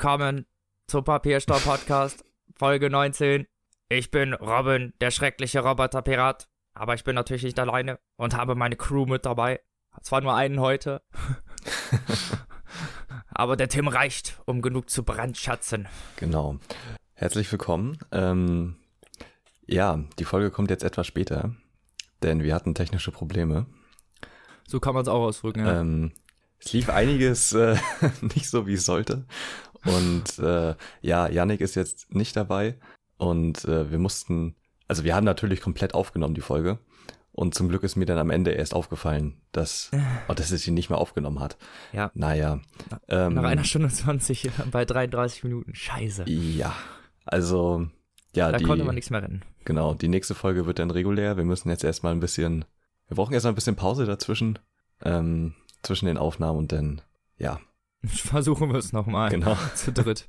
Willkommen zum Papierstau Podcast, Folge 19. Ich bin Robin, der schreckliche Roboterpirat, aber ich bin natürlich nicht alleine und habe meine Crew mit dabei. Zwar nur einen heute, aber der Tim reicht, um genug zu brandschatzen. Genau. Herzlich willkommen. Ähm, ja, die Folge kommt jetzt etwas später, denn wir hatten technische Probleme. So kann man es auch ausdrücken, ja. Ähm, es lief einiges äh, nicht so, wie es sollte. Und äh, ja, Yannick ist jetzt nicht dabei. Und äh, wir mussten, also wir haben natürlich komplett aufgenommen, die Folge. Und zum Glück ist mir dann am Ende erst aufgefallen, dass, oh, dass es sie nicht mehr aufgenommen hat. Ja. Naja. Ähm, Nach einer Stunde 20 bei 33 Minuten. Scheiße. Ja. Also, ja. Da die, konnte man nichts mehr rennen. Genau. Die nächste Folge wird dann regulär. Wir müssen jetzt erstmal ein bisschen, wir brauchen erstmal ein bisschen Pause dazwischen. Ähm, zwischen den Aufnahmen und dann, ja. Versuchen wir es nochmal. Genau. Zu dritt.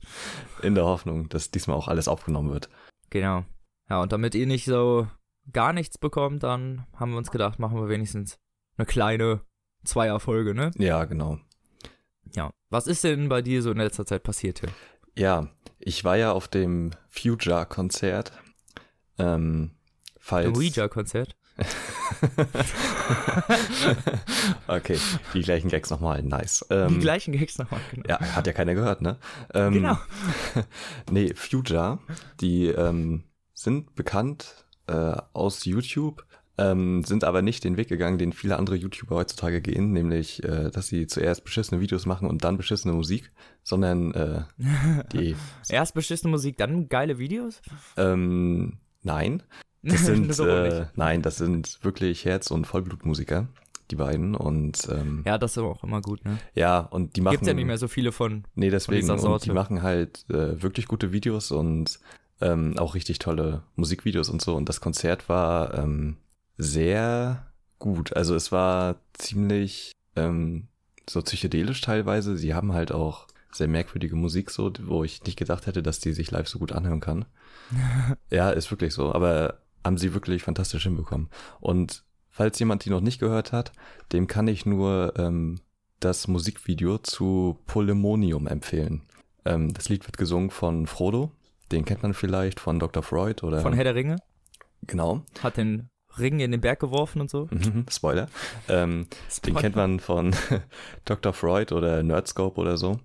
In der Hoffnung, dass diesmal auch alles aufgenommen wird. Genau. Ja, und damit ihr nicht so gar nichts bekommt, dann haben wir uns gedacht, machen wir wenigstens eine kleine Zweierfolge, ne? Ja, genau. Ja. Was ist denn bei dir so in letzter Zeit passiert hier? Ja, ich war ja auf dem Future-Konzert. Ähm, falls. Ouija-Konzert? okay, die gleichen Gags nochmal, nice. Ähm, die gleichen Gags nochmal, genau. Ja, hat ja keiner gehört, ne? Ähm, genau. nee, Future, die ähm, sind bekannt äh, aus YouTube, ähm, sind aber nicht den Weg gegangen, den viele andere YouTuber heutzutage gehen, nämlich, äh, dass sie zuerst beschissene Videos machen und dann beschissene Musik, sondern äh, die... Erst beschissene Musik, dann geile Videos? Ähm, nein. Das sind, äh, nein, das sind wirklich Herz- und Vollblutmusiker, die beiden. Und ähm, ja, das ist aber auch immer gut, ne? Ja, und die machen. Gibt's ja nicht mehr so viele von. Nee, deswegen. Von und die machen halt äh, wirklich gute Videos und ähm, auch richtig tolle Musikvideos und so. Und das Konzert war ähm, sehr gut. Also es war ziemlich ähm, so psychedelisch teilweise. Sie haben halt auch sehr merkwürdige Musik so, wo ich nicht gedacht hätte, dass die sich live so gut anhören kann. ja, ist wirklich so. Aber haben sie wirklich fantastisch hinbekommen. Und falls jemand die noch nicht gehört hat, dem kann ich nur ähm, das Musikvideo zu Polemonium empfehlen. Ähm, das Lied wird gesungen von Frodo, den kennt man vielleicht von Dr. Freud oder. Von Herr der Ringe? Genau. Hat den Ring in den Berg geworfen und so. Mhm, Spoiler. Ähm, Spoiler. Den kennt man von Dr. Freud oder Nerdscope oder so.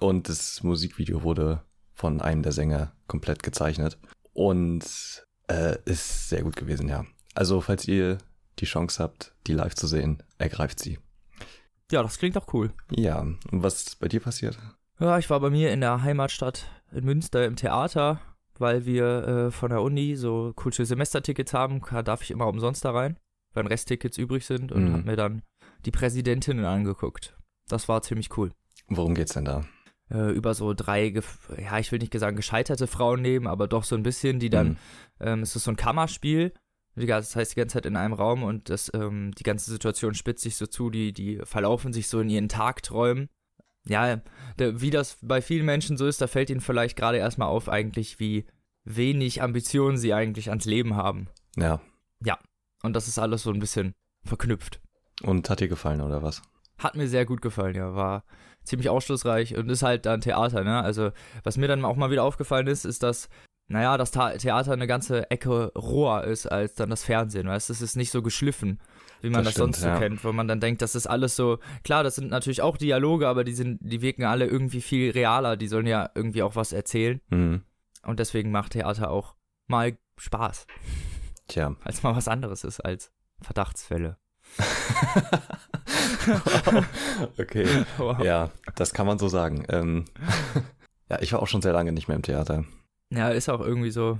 Und das Musikvideo wurde von einem der Sänger komplett gezeichnet. Und äh, ist sehr gut gewesen, ja. Also, falls ihr die Chance habt, die live zu sehen, ergreift sie. Ja, das klingt doch cool. Ja, und was ist bei dir passiert? Ja, ich war bei mir in der Heimatstadt in Münster im Theater, weil wir äh, von der Uni so coole Semestertickets haben, da darf ich immer umsonst da rein, wenn Resttickets übrig sind und mhm. hab mir dann die Präsidentinnen angeguckt. Das war ziemlich cool. Worum geht's denn da? Äh, über so drei, ja, ich will nicht sagen gescheiterte Frauen nehmen, aber doch so ein bisschen, die dann, mhm. ähm, es ist so ein Kammerspiel, das heißt die ganze Zeit in einem Raum und das, ähm, die ganze Situation spitzt sich so zu, die, die verlaufen sich so in ihren Tagträumen. Ja, der, wie das bei vielen Menschen so ist, da fällt ihnen vielleicht gerade erstmal auf eigentlich, wie wenig Ambitionen sie eigentlich ans Leben haben. Ja. Ja, und das ist alles so ein bisschen verknüpft. Und hat dir gefallen, oder was? Hat mir sehr gut gefallen, ja. War ziemlich aufschlussreich und ist halt dann Theater, ne? Also, was mir dann auch mal wieder aufgefallen ist, ist, dass, naja, das Theater eine ganze Ecke roher ist als dann das Fernsehen, weißt du? Es ist nicht so geschliffen, wie man das, das stimmt, sonst so ja. kennt, wo man dann denkt, das ist alles so, klar, das sind natürlich auch Dialoge, aber die sind, die wirken alle irgendwie viel realer, die sollen ja irgendwie auch was erzählen. Mhm. Und deswegen macht Theater auch mal Spaß. Tja. Als mal was anderes ist als Verdachtsfälle. okay. Wow. Ja, das kann man so sagen. Ähm, ja, ich war auch schon sehr lange nicht mehr im Theater. Ja, ist auch irgendwie so.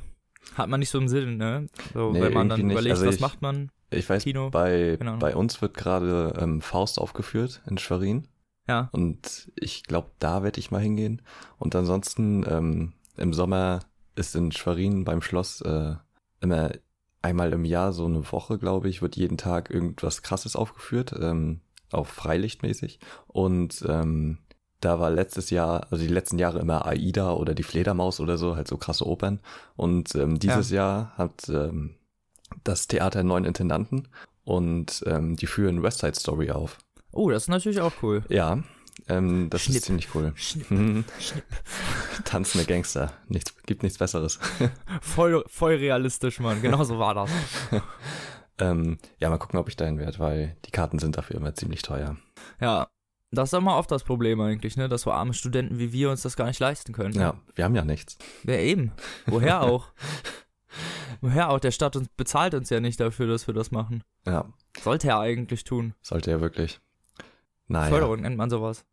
Hat man nicht so einen Sinn, ne? So, nee, wenn man dann überlegt, also was ich, macht man? Ich weiß, Kino? Bei, bei uns wird gerade ähm, Faust aufgeführt in Schwerin. Ja. Und ich glaube, da werde ich mal hingehen. Und ansonsten ähm, im Sommer ist in Schwerin beim Schloss äh, immer einmal im Jahr, so eine Woche, glaube ich, wird jeden Tag irgendwas Krasses aufgeführt. Ähm, auch freilichtmäßig. Und ähm, da war letztes Jahr, also die letzten Jahre immer Aida oder die Fledermaus oder so, halt so krasse Opern. Und ähm, dieses ja. Jahr hat ähm, das Theater einen neuen Intendanten und ähm, die führen West Side Story auf. Oh, das ist natürlich auch cool. Ja, ähm, das Schnipp. ist ziemlich cool. Schnipp, Mhm. schnipp. Tanzende Gangster. Nichts, gibt nichts Besseres. Voll, voll realistisch, Mann. Genau so war das. Ähm, ja, mal gucken, ob ich dahin werde, weil die Karten sind dafür immer ziemlich teuer. Ja. Das ist mal oft das Problem eigentlich, ne? Dass so arme Studenten wie wir uns das gar nicht leisten können. Ja, wir haben ja nichts. Ja, eben. Woher auch? Woher auch? Der Staat uns, bezahlt uns ja nicht dafür, dass wir das machen. Ja, Sollte er eigentlich tun. sollte er wirklich. Naja. Förderung nennt man sowas.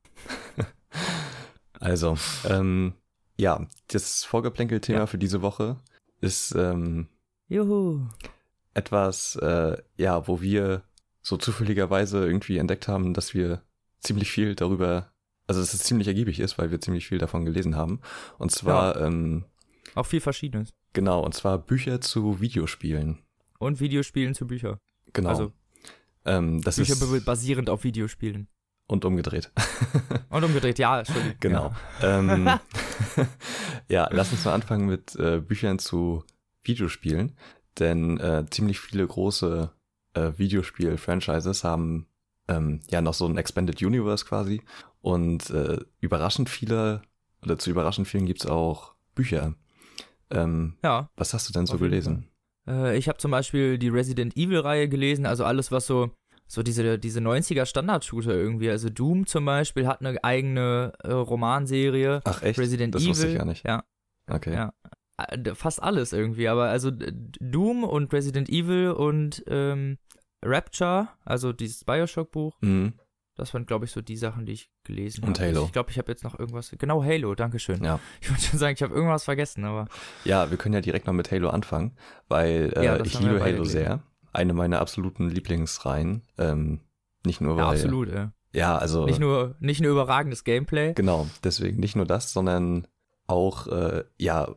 Also, ähm, ja, das Vorgeplänkel-Thema Ja. für diese Woche ist ähm, Juhu. Etwas, äh, ja, wo wir so zufälligerweise irgendwie entdeckt haben, dass wir ziemlich viel darüber, also dass es ziemlich ergiebig ist, weil wir ziemlich viel davon gelesen haben. Und zwar, ähm, Auch viel Verschiedenes. genau, und zwar Bücher zu Videospielen. Und Videospielen zu Büchern. Genau. Also ähm, das Bücher ist basierend auf Videospielen. und umgedreht. Und umgedreht, ja, Entschuldigung. Genau. Ja. Ähm, ja, lass uns mal anfangen mit äh, Büchern zu Videospielen, denn äh, ziemlich viele große äh, Videospiel-Franchises haben ähm, ja noch so ein Expanded Universe quasi und äh, überraschend viele oder zu überraschend vielen gibt's auch Bücher. Ähm, ja. was hast du denn so gelesen? Äh, ich habe zum Beispiel die Resident Evil-Reihe gelesen, also alles, was so, so diese, diese 90er Standard-Shooter irgendwie. Also Doom zum Beispiel hat eine eigene äh, Romanserie. Ach echt? Resident das Evil. wusste ich ja nicht. Ja, Okay. Ja. Äh, fast alles irgendwie. Aber also Doom und Resident Evil und ähm, Rapture, also dieses Bioshock-Buch, Mhm. das waren, glaube ich, so die Sachen, die ich gelesen habe. Und Halo. Ich glaube, ich habe jetzt noch irgendwas. Genau, Halo, Dankeschön. Ja. Ich wollte schon sagen, ich habe irgendwas vergessen, aber. Ja, wir können ja direkt mal mit Halo anfangen, weil äh, Ja, ich liebe Halo gelesen. sehr. Eine meiner absoluten Lieblingsreihen. Ähm, nicht nur weil. Ja, absolut, ja. Ja, also. Nicht nur, nicht nur überragendes Gameplay. Genau, deswegen nicht nur das, sondern auch, äh, ja,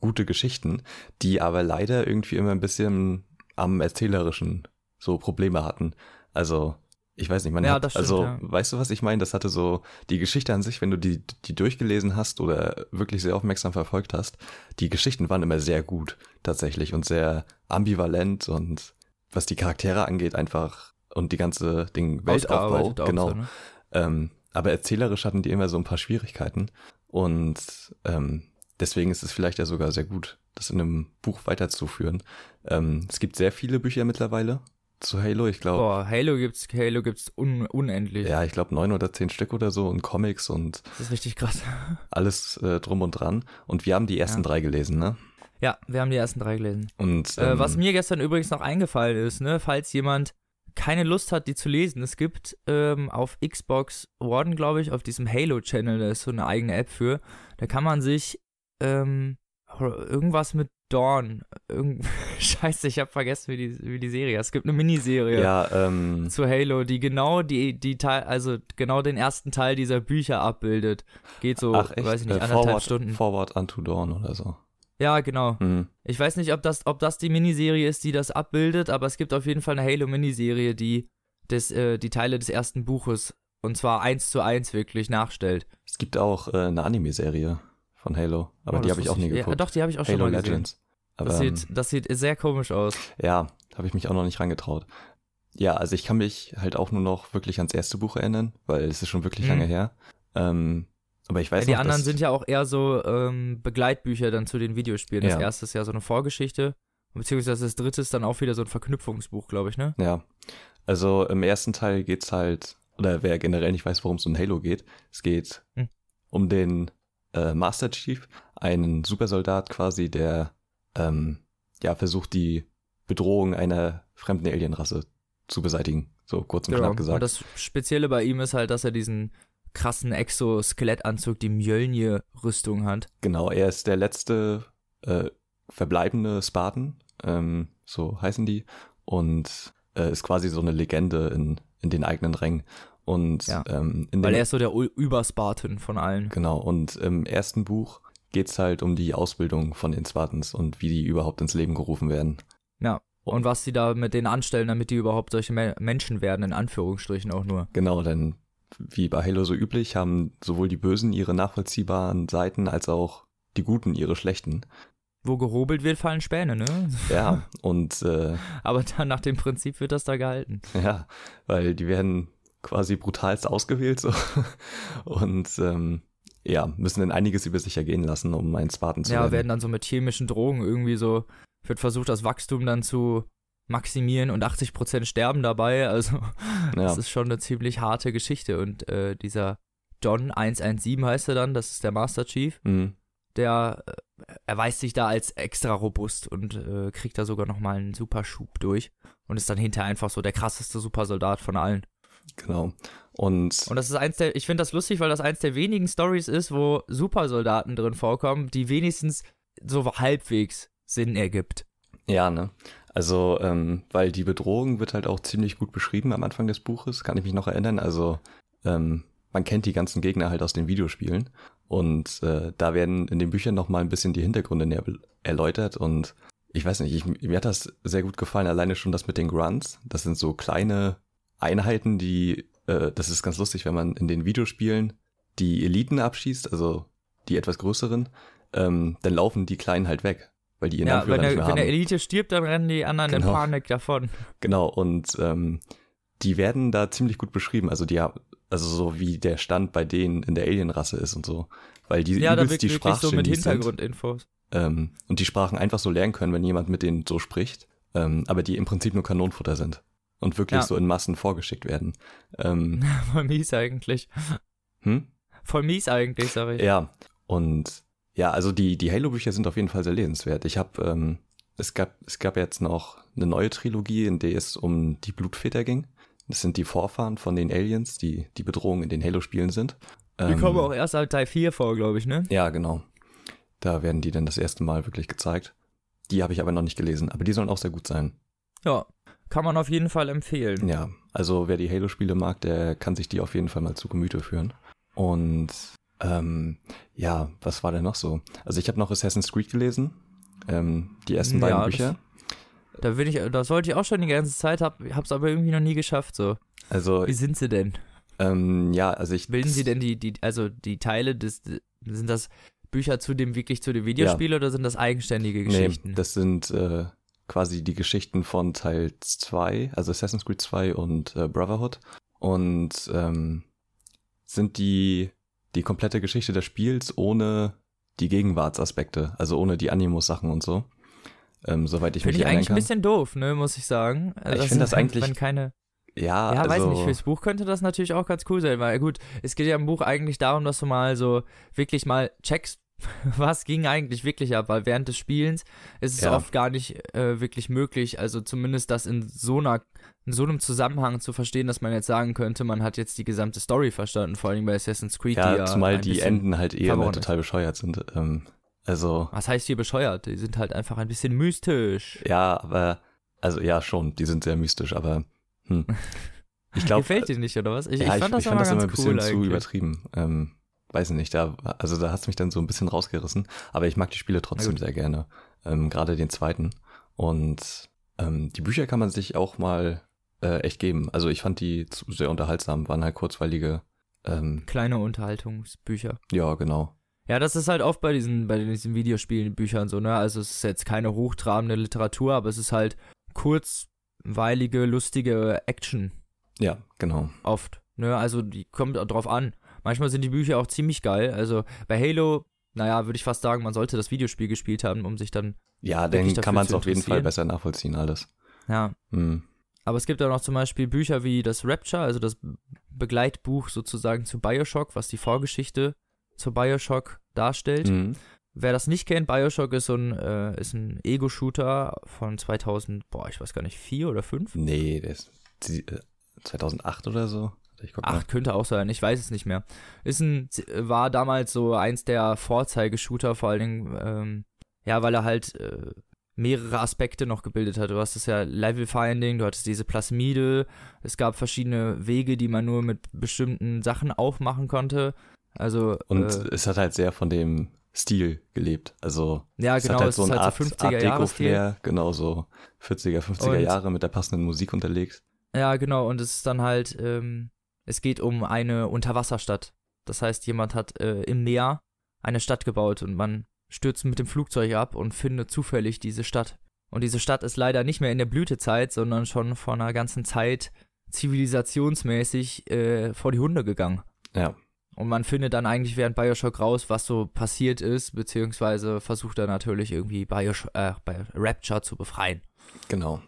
gute Geschichten, die aber leider irgendwie immer ein bisschen am Erzählerischen so Probleme hatten. Also, ich weiß nicht, man Ja, hat, das stimmt, also, ja. weißt du, was ich meine? Das hatte so, die Geschichte an sich, wenn du die, die durchgelesen hast oder wirklich sehr aufmerksam verfolgt hast, die Geschichten waren immer sehr gut, tatsächlich, und sehr ambivalent und was die Charaktere angeht, einfach, und die ganze Ding Weltaufbau, auch genau. so, ne? Ähm, aber erzählerisch hatten die immer so ein paar Schwierigkeiten. Und ähm, deswegen ist es vielleicht ja sogar sehr gut, das in einem Buch weiterzuführen. Ähm, es gibt sehr viele Bücher mittlerweile zu Halo. Ich glaube, Boah, Halo gibt's, Halo gibt's un, unendlich. ja, ich glaube neun oder zehn Stück oder so und Comics und Das ist richtig krass. alles äh, drum und dran. Und wir haben die ersten Ja. drei gelesen, ne? Ja, wir haben die ersten drei gelesen. Und Äh, ähm, was mir gestern übrigens noch eingefallen ist, ne, falls jemand keine Lust hat, die zu lesen, es gibt ähm, auf Xbox One, glaube ich, auf diesem Halo-Channel, da ist so eine eigene App für, da kann man sich ähm, irgendwas mit Dawn, irgend scheiße, ich habe vergessen, wie die, wie die Serie, es gibt eine Miniserie ja, ähm, zu Halo, die genau die, die Teil, also genau den ersten Teil dieser Bücher abbildet. Geht so, ach echt, weiß ich nicht, äh, anderthalb Forward, Stunden. Forward Unto Dawn oder so. Ja, genau. Hm. Ich weiß nicht, ob das, ob das die Miniserie ist, die das abbildet, aber es gibt auf jeden Fall eine Halo-Miniserie, die das, äh, die Teile des ersten Buches und zwar eins zu eins wirklich nachstellt. Es gibt auch äh, eine Anime-Serie von Halo, aber Oh, die das habe ich auch nie Ja, geguckt. doch, die habe ich auch schon Halo mal gesehen. Legends. Aber, Das ähm, sieht, das sieht sehr komisch aus. Ja, habe ich mich auch noch nicht rangetraut. Ja, also ich kann mich halt auch nur noch wirklich ans erste Buch erinnern, weil es ist schon wirklich Mhm. lange her. Ähm, aber ich weiß Ja, die noch, anderen sind ja auch eher so ähm, Begleitbücher dann zu den Videospielen. Das Ja. erste ist ja so eine Vorgeschichte, beziehungsweise das dritte ist dann auch wieder so ein Verknüpfungsbuch, glaube ich, ne? Ja, also im ersten Teil geht's halt, oder wer generell nicht weiß, worum es um Halo geht, es geht Hm. um den äh, Master Chief, einen Supersoldat quasi, der ähm, ja versucht, die Bedrohung einer fremden Alienrasse zu beseitigen. So kurz und Genau. knapp Und gesagt. das Spezielle bei ihm ist halt, dass er diesen krassen Exoskelettanzug, die Mjölnir-Rüstung hat. Genau, er ist der letzte äh, verbleibende Spartan, ähm, so heißen die, und äh, ist quasi so eine Legende in, in den eigenen Rängen. Und Ja. ähm, in Weil er ist so der U- Überspartan von allen. genau, und im ersten Buch geht's halt um die Ausbildung von den Spartans und wie die überhaupt ins Leben gerufen werden. Ja. Und was sie da mit denen anstellen, damit die überhaupt solche Me Menschen werden, in Anführungsstrichen auch nur. Genau, denn wie bei Halo so üblich, haben sowohl die Bösen ihre nachvollziehbaren Seiten als auch die Guten ihre schlechten. Wo gehobelt wird, fallen Späne, ne? Ja, und äh, Aber dann nach dem Prinzip wird das da gehalten. Ja, weil die werden quasi brutalst ausgewählt so. und ähm, ja, müssen dann einiges über sich ergehen lassen, um einen Spartan zu ja, werden. werden dann so mit chemischen Drogen irgendwie so, wird versucht, das Wachstum dann zu maximieren und 80% sterben dabei. Also Ja. das ist schon eine ziemlich harte Geschichte. Und äh, dieser John 117 heißt er dann, das ist der Master Chief, Mhm. der äh, erweist sich da als extra robust und äh, kriegt da sogar nochmal einen super Schub durch und ist dann hinterher einfach so der krasseste Supersoldat von allen. Genau. Und, Und das ist eins der, ich finde das lustig, weil das eins der wenigen Stories ist, wo Supersoldaten drin vorkommen, die wenigstens so halbwegs Sinn ergibt. ja, ne? Also, ähm, weil die Bedrohung wird halt auch ziemlich gut beschrieben am Anfang des Buches, kann ich mich noch erinnern. Also, ähm, man kennt die ganzen Gegner halt aus den Videospielen. Und äh, da werden in den Büchern nochmal ein bisschen die Hintergründe näher erläutert. Und ich weiß nicht, ich, mir hat das sehr gut gefallen, alleine schon das mit den Grunts. Das sind so kleine Einheiten, die, äh, das ist ganz lustig, wenn man in den Videospielen die Eliten abschießt, also die etwas größeren, ähm, dann laufen die Kleinen halt weg, weil die ihren Ja, Anführer wenn, nicht der, mehr wenn haben. der Elite stirbt, dann rennen die anderen in Genau. Panik davon. Genau, und ähm, die werden da ziemlich gut beschrieben. Also die haben, also so wie der Stand bei denen in der Alienrasse ist und so. Weil die Ja, übelst die wirklich so mit Sprachgenies sind. Hintergrundinfos. Ähm, und die Sprachen einfach so lernen können, wenn jemand mit denen so spricht. Ähm, aber die im Prinzip nur Kanonenfutter sind. Und wirklich Ja. so in Massen vorgeschickt werden. Ähm, Voll mies eigentlich. hm? Voll mies eigentlich, sag ich. Ja, und ja, also die, die Halo-Bücher sind auf jeden Fall sehr lesenswert. Ich habe, ähm, es gab, es gab jetzt noch eine neue Trilogie, in der es um die Blutväter ging. Das sind die Vorfahren von den Aliens, die die Bedrohung in den Halo-Spielen sind. Die Ähm, kommen auch erst ab Teil 4 vor, glaube ich, ne? Ja, genau. Da werden die dann das erste Mal wirklich gezeigt. Die habe ich aber noch nicht gelesen, aber die sollen auch sehr gut sein. Ja. Kann man auf jeden Fall empfehlen. Ja, also wer die Halo-Spiele mag, der kann sich die auf jeden Fall mal zu Gemüte führen. Und ähm, ja, was war denn noch so? Also ich habe noch Assassin's Creed gelesen, ähm, die ersten Ja, beiden das- Bücher. Da will ich, das wollte ich auch schon die ganze Zeit, hab, hab's aber irgendwie noch nie geschafft, so. Also Wie sind sie denn? ähm, ja, also ich Bilden sie denn die, die, also die Teile des, sind das Bücher zu dem, wirklich zu dem Videospiel oder sind das eigenständige Geschichten? Nee, das sind äh, quasi die Geschichten von Teil 2, also Assassin's Creed 2 und äh, Brotherhood. Und ähm, sind die, die komplette Geschichte des Spiels ohne die Gegenwartsaspekte, also ohne die Animus-Sachen und so. Ähm, soweit ich Finde mich ich erinnern eigentlich ein bisschen doof, ne, muss ich sagen. Also Ich find das eigentlich- Wenn keine, ja, ja, weiß also, nicht, fürs Buch könnte das natürlich auch ganz cool sein, weil gut, es geht ja im Buch eigentlich darum, dass du mal so wirklich mal checkst, was ging eigentlich wirklich ab, weil während des Spielens ist es Ja. oft gar nicht äh, wirklich möglich, also zumindest das in so einer in so einem Zusammenhang zu verstehen, dass man jetzt sagen könnte, man hat jetzt die gesamte Story verstanden, vor allem bei Assassin's Creed, ja, die ja zumal die Enden halt eh ist. total bescheuert sind. Ähm, also, Was heißt hier bescheuert? Die sind halt einfach ein bisschen mystisch. ja, aber, also ja, schon, die sind sehr mystisch, aber hm. ich glaube, Gefällt dir nicht, oder was? Ich, ja, ich fand das ich immer fand das immer ein bisschen cool zu übertrieben. Ähm, weiß nicht, da, also da hat's mich dann so ein bisschen rausgerissen. Aber ich mag die Spiele trotzdem sehr gerne. Ähm, Gerade den zweiten. Und ähm, die Bücher kann man sich auch mal äh, echt geben. Also ich fand die zu- sehr unterhaltsam, waren halt kurzweilige. Ähm, Kleine Unterhaltungsbücher. ja, genau. Ja, das ist halt oft bei diesen, bei diesen Videospielen, Büchern so, ne? Also es ist jetzt keine hochtrabende Literatur, aber es ist halt kurzweilige, lustige Action Ja, genau. oft. Ne? Also die kommt auch drauf an. Manchmal sind die Bücher auch ziemlich geil. Also bei Halo, naja, würde ich fast sagen, man sollte das Videospiel gespielt haben, um sich dann, Ja, dann kann man es auf jeden Fall besser nachvollziehen, alles. ja. Hm. Aber es gibt auch noch zum Beispiel Bücher wie das Rapture, also das Begleitbuch sozusagen zu Bioshock, was die Vorgeschichte zu Bioshock darstellt. Mhm. Wer das nicht kennt, Bioshock ist so ein, äh, ist ein Ego-Shooter von 2000, boah, ich weiß gar nicht, vier oder fünf? Nee, der ist die, äh, 2008 oder so. Ich guck mal. Acht könnte auch sein, ich weiß es nicht mehr. Ist ein, war damals so eins der Vorzeigeshooter, vor allen Dingen, ähm, ja, weil er halt äh, mehrere Aspekte noch gebildet hat. Du hast das ja Level-Finding, du hattest diese Plasmide, es gab verschiedene Wege, die man nur mit bestimmten Sachen aufmachen konnte. Also, Und äh, es hat halt sehr von dem Stil gelebt. Also ja, es genau, hat halt es so eine halt Art, so Art 50er Jahre Stil. Deko-Flair, genau so 40er, 50er Und- Jahre mit der passenden Musik unterlegt. Ja, genau, und es ist dann halt, ähm, es geht um eine Unterwasserstadt. Das heißt, jemand hat äh, im Meer eine Stadt gebaut und man stürzt mit dem Flugzeug ab und findet zufällig diese Stadt. Und diese Stadt ist leider nicht mehr in der Blütezeit, sondern schon vor einer ganzen Zeit zivilisationsmäßig äh, vor die Hunde gegangen. Ja. Und man findet dann eigentlich während Bioshock raus, was so passiert ist, beziehungsweise versucht er natürlich irgendwie Bioshock, äh, Rapture zu befreien. Genau.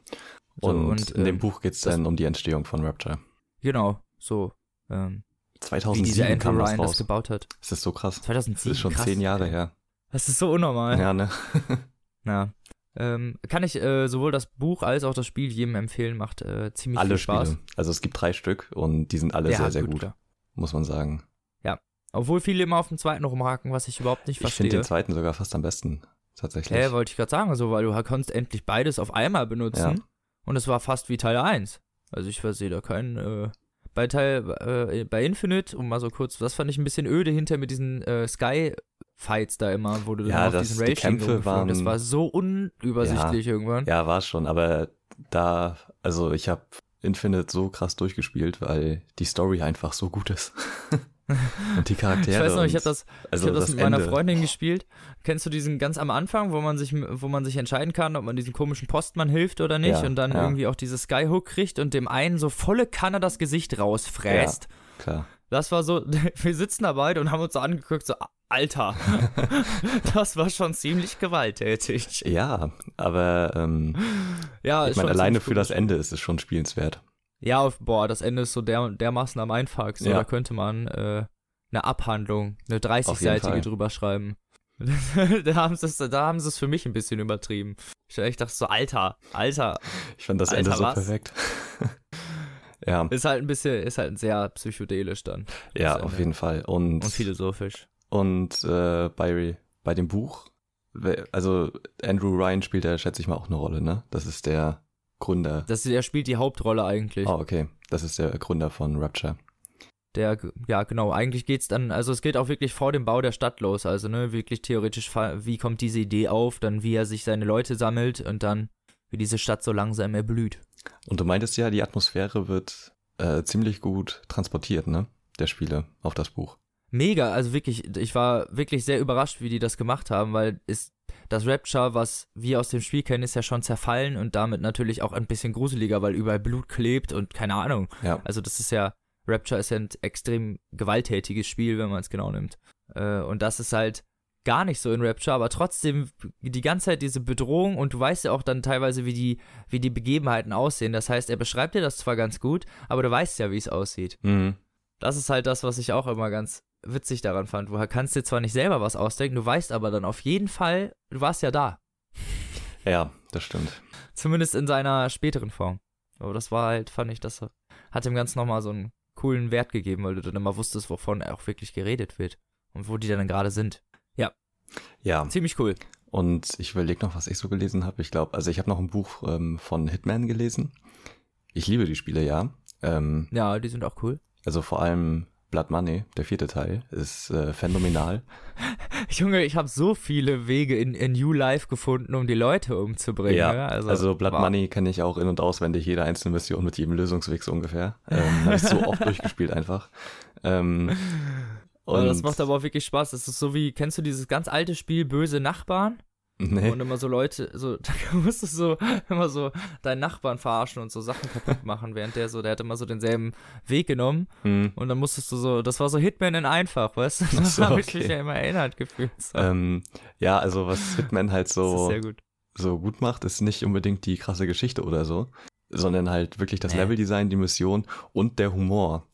So, und, und, in dem ähm, Buch geht es dann um die Entstehung von Rapture. Genau, so. Ähm, 2007 kam Ryan das raus. das gebaut hat. Das ist so krass. 2007, das ist schon krass. zehn Jahre her. Das ist so unnormal. Ja, ne? ja. Ähm, kann ich äh, sowohl das Buch als auch das Spiel jedem empfehlen, macht äh, ziemlich alle viel Spaß. Spiele. Also es gibt drei Stück und die sind alle ja, sehr, sehr gut, gut muss man sagen. Ja, obwohl viele immer auf den zweiten rumhaken, was ich überhaupt nicht verstehe. Ich finde den zweiten sogar fast am besten, tatsächlich. Ja, wollte ich gerade sagen, so, weil du konntest endlich beides auf einmal benutzen ja. und es war fast wie Teil 1. Also ich versehe da keinen, äh, bei Teil, äh, bei Infinite, um mal so kurz, das fand ich ein bisschen öde hinter mit diesen äh, Sky Fights da immer, wo du ja, dann auf das, diesen die Kämpfe waren, das war so unübersichtlich ja, irgendwann. Ja, war schon, aber da, also ich habe Infinite so krass durchgespielt, weil die Story einfach so gut ist. und die Charaktere. Ich weiß noch, ich habe das, also ich hab das, das mit meiner Ende. Freundin gespielt. Kennst du diesen ganz am Anfang, wo man sich, wo man sich entscheiden kann, ob man diesem komischen Postmann hilft oder nicht Ja, und dann ja. irgendwie auch diese Skyhook kriegt und dem einen so volle Kanne das Gesicht rausfräst? Klar. Das war so, wir sitzen da beide und haben uns so angeguckt, so, Alter, das war schon ziemlich gewalttätig. Ja, aber ähm, Ja, ich meine, alleine für das Ende ist es schon spielenswert. Ja, boah, das Ende ist so der, dermaßen am Einfach. So, Ja. Da könnte man äh, eine Abhandlung, eine Auf jeden 30-seitige Fall. drüber schreiben. da haben sie es da haben sie es für mich ein bisschen übertrieben. Ich, ich dachte so, Alter, Alter, Ich fand das Alter, Ende so was? perfekt. ja, ist halt ein bisschen, ist halt sehr psychedelisch dann. ja, auf jeden Fall. Und, Und philosophisch. und äh, bei, bei dem Buch, also Andrew Ryan spielt da, schätze ich mal, auch eine Rolle, ne? Das ist der Gründer. Das, der spielt die Hauptrolle eigentlich. Oh, okay. Das ist der Gründer von Rapture. Der, ja, genau, eigentlich geht's dann, also es geht auch wirklich vor dem Bau der Stadt los. Also, ne, wirklich theoretisch, wie kommt diese Idee auf, dann wie er sich seine Leute sammelt und dann wie diese Stadt so langsam erblüht. Und du meintest ja, die Atmosphäre wird äh, ziemlich gut transportiert, ne? Der Spiele auf das Buch. Mega, also wirklich, ich war wirklich sehr überrascht, wie die das gemacht haben, weil ist das Rapture, was wir aus dem Spiel kennen, ist ja schon zerfallen und damit natürlich auch ein bisschen gruseliger, weil überall Blut klebt und keine Ahnung. Ja. Also das ist ja, Rapture ist ja ein extrem gewalttätiges Spiel, wenn man es genau nimmt. Äh, und das ist halt gar nicht so in Rapture, aber trotzdem die ganze Zeit diese Bedrohung und du weißt ja auch dann teilweise, wie die, wie die Begebenheiten aussehen. Das heißt, er beschreibt dir das zwar ganz gut, aber du weißt ja, wie es aussieht. Mhm. Das ist halt das, was ich auch immer ganz witzig daran fand. Du kannst dir zwar nicht selber was ausdenken, du weißt aber dann auf jeden Fall, du warst ja da. Ja, das stimmt. Zumindest in seiner späteren Form. Aber das war halt, fand ich, das hat dem Ganzen nochmal so einen coolen Wert gegeben, weil du dann immer wusstest, wovon auch wirklich geredet wird. Und wo die dann gerade sind. Ja. Ziemlich cool. Und ich überlege noch, was ich so gelesen habe. Ich glaube, also ich habe noch ein Buch ähm, von Hitman gelesen. Ich liebe die Spiele, ja. Ähm, Ja, die sind auch cool. also vor allem Blood Money, der vierte Teil, ist äh, phänomenal. Junge, ich habe so viele Wege in, in New Life gefunden, um die Leute umzubringen. Ja, ne? Also, Blood wow. Money kenne ich auch in- und auswendig, jede einzelne Mission mit jedem Lösungsweg so ungefähr. Ähm, habe ich so oft durchgespielt einfach. Ähm, Und das macht aber auch wirklich Spaß. Das ist so wie, kennst du dieses ganz alte Spiel Böse Nachbarn? Nee, Und immer so Leute, so, da musstest du so immer so deinen Nachbarn verarschen und so Sachen kaputt machen, während der so, der hat immer so denselben Weg genommen hm, und dann musstest du so, das war so Hitman in einfach, weißt du? Das so, habe ich okay. mich ja immer erinnert gefühlt. So. ähm, ja, also was Hitman halt so, gut. so gut macht, ist nicht unbedingt die krasse Geschichte oder so, sondern halt wirklich das Nee. Leveldesign, die Mission und der Humor.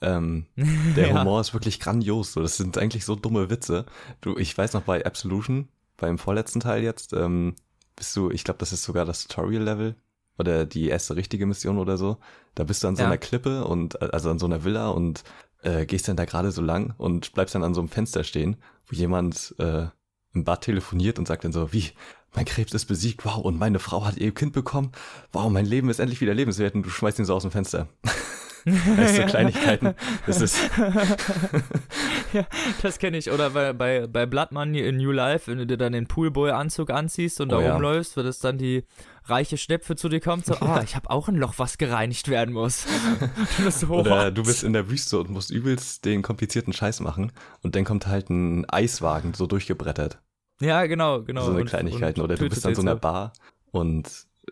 Ähm, Der Ja. Humor ist wirklich grandios. So, das sind eigentlich so dumme Witze. Du, ich weiß noch bei Absolution, beim vorletzten Teil jetzt, ähm, bist du, ich glaube, das ist sogar das Tutorial-Level oder die erste richtige Mission oder so. Da bist du an so Ja. einer Klippe und also an so einer Villa und äh, gehst dann da gerade so lang und bleibst dann an so einem Fenster stehen, wo jemand äh, im Bad telefoniert und sagt dann so, wie, mein Krebs ist besiegt, wow, und meine Frau hat ihr Kind bekommen, wow, mein Leben ist endlich wieder lebenswert und du schmeißt ihn so aus dem Fenster. Weißt du, Kleinigkeiten. Das ist, ja, das kenne ich. Oder bei, bei, bei Blood Money in New Life, wenn du dir dann den Poolboy-Anzug anziehst und Oh da ja. rumläufst, wird es dann die reiche Schnepfe zu dir kommt, so, ah, ich habe auch ein Loch, was gereinigt werden muss. du bist so, Oder what? du bist in der Wüste und musst übelst den komplizierten Scheiß machen und dann kommt halt ein Eiswagen so durchgebrettert. Ja, genau, genau. so eine Und- Kleinigkeiten. und Oder du bist an so einer Bar und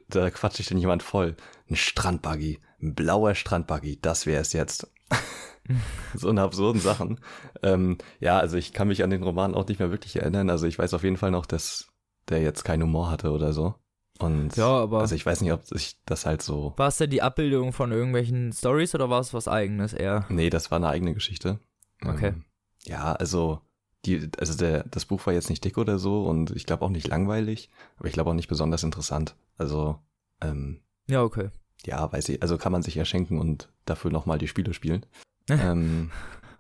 da quatscht dich dann jemand voll. Ein Strandbuggy, ein blauer Strandbuggy, das wäre es jetzt. so eine absurden Sachen. Ähm, ja, also ich kann mich an den Roman auch nicht mehr wirklich erinnern. Also ich weiß auf jeden Fall noch, dass der jetzt keinen Humor hatte oder so. Und Ja, aber- also ich weiß nicht, ob sich das halt so. War es denn die Abbildung von irgendwelchen Stories oder war es was eigenes eher? Nee, das war eine eigene Geschichte. Okay. Ähm, ja, also die, also der, das Buch war jetzt nicht dick oder so und ich glaube auch nicht langweilig, aber ich glaube auch nicht besonders interessant. Also, ähm, Ja, okay. ja, weiß ich, also kann man sich erschenken und dafür nochmal die Spiele spielen. ähm,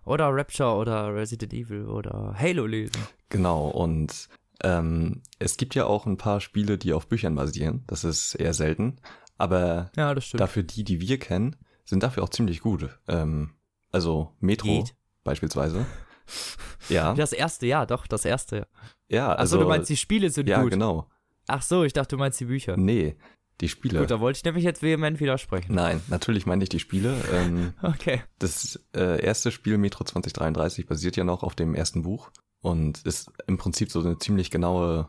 Oder Rapture oder Resident Evil oder Halo lesen. genau, und ähm, es gibt ja auch ein paar Spiele, die auf Büchern basieren. Das ist eher selten. Aber Ja, dafür die, die wir kennen, sind dafür auch ziemlich gut. Ähm, also Metro Geht. beispielsweise. Ja, Das erste, ja, doch, das erste. ja, Achso, also du meinst, die Spiele sind ja, gut. genau. Ach so, ich dachte, du meinst die Bücher. Nee, die Spiele. Gut, da wollte ich nämlich jetzt vehement widersprechen. Nein, natürlich meine ich die Spiele. Ähm, Okay. das äh, erste Spiel Metro 2033 basiert ja noch auf dem ersten Buch und ist im Prinzip so eine ziemlich genaue.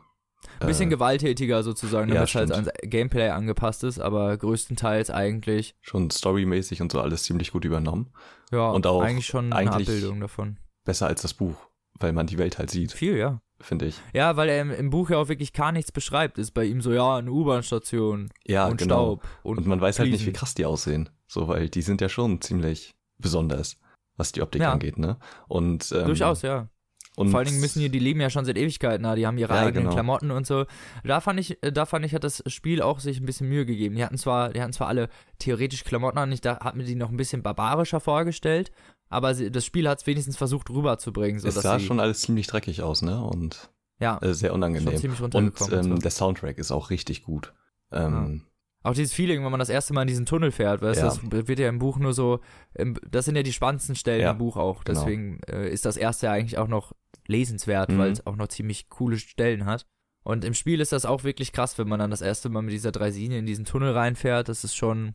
Ein bisschen äh, gewalttätiger sozusagen, ja, damit es halt ans Gameplay angepasst ist, aber größtenteils eigentlich, schon storymäßig und so alles ziemlich gut übernommen. ja, Und auch eigentlich schon eine eigentlich- Abbildung davon. Besser als das Buch, weil man die Welt halt sieht, Viel, ja. finde ich. Ja, weil er im, im Buch ja auch wirklich gar nichts beschreibt. Ist bei ihm so, ja, eine U-Bahn-Station Ja, und genau. Staub. Und, Und man weiß halt nicht, wie krass die aussehen. So, weil die sind ja schon ziemlich besonders, was die Optik Ja. angeht, ne? Und ähm, Durchaus, ja. Und Vor allen Dingen müssen die, die leben ja schon seit Ewigkeiten, na, die haben ihre Ja, eigenen genau. Klamotten und so. Da fand ich, äh, da fand ich, hat das Spiel auch sich ein bisschen Mühe gegeben. Die hatten zwar, die hatten zwar alle theoretisch Klamotten an, ich da hat mir die noch ein bisschen barbarischer vorgestellt, aber sie, das Spiel hat es wenigstens versucht rüberzubringen, so es sah schon alles ziemlich dreckig aus, ne? Und ja, äh, sehr unangenehm. Und ähm, so. der Soundtrack ist auch richtig gut. Ähm, Auch dieses Feeling, wenn man das erste Mal in diesen Tunnel fährt, weißt du, Ja. das wird ja im Buch nur so, im, das sind ja die spannendsten Stellen Ja, im Buch auch. genau. Deswegen äh, ist das erste ja eigentlich auch noch lesenswert, Mhm. weil es auch noch ziemlich coole Stellen hat. Und im Spiel ist das auch wirklich krass, wenn man dann das erste Mal mit dieser Draisine in diesen Tunnel reinfährt. Das ist schon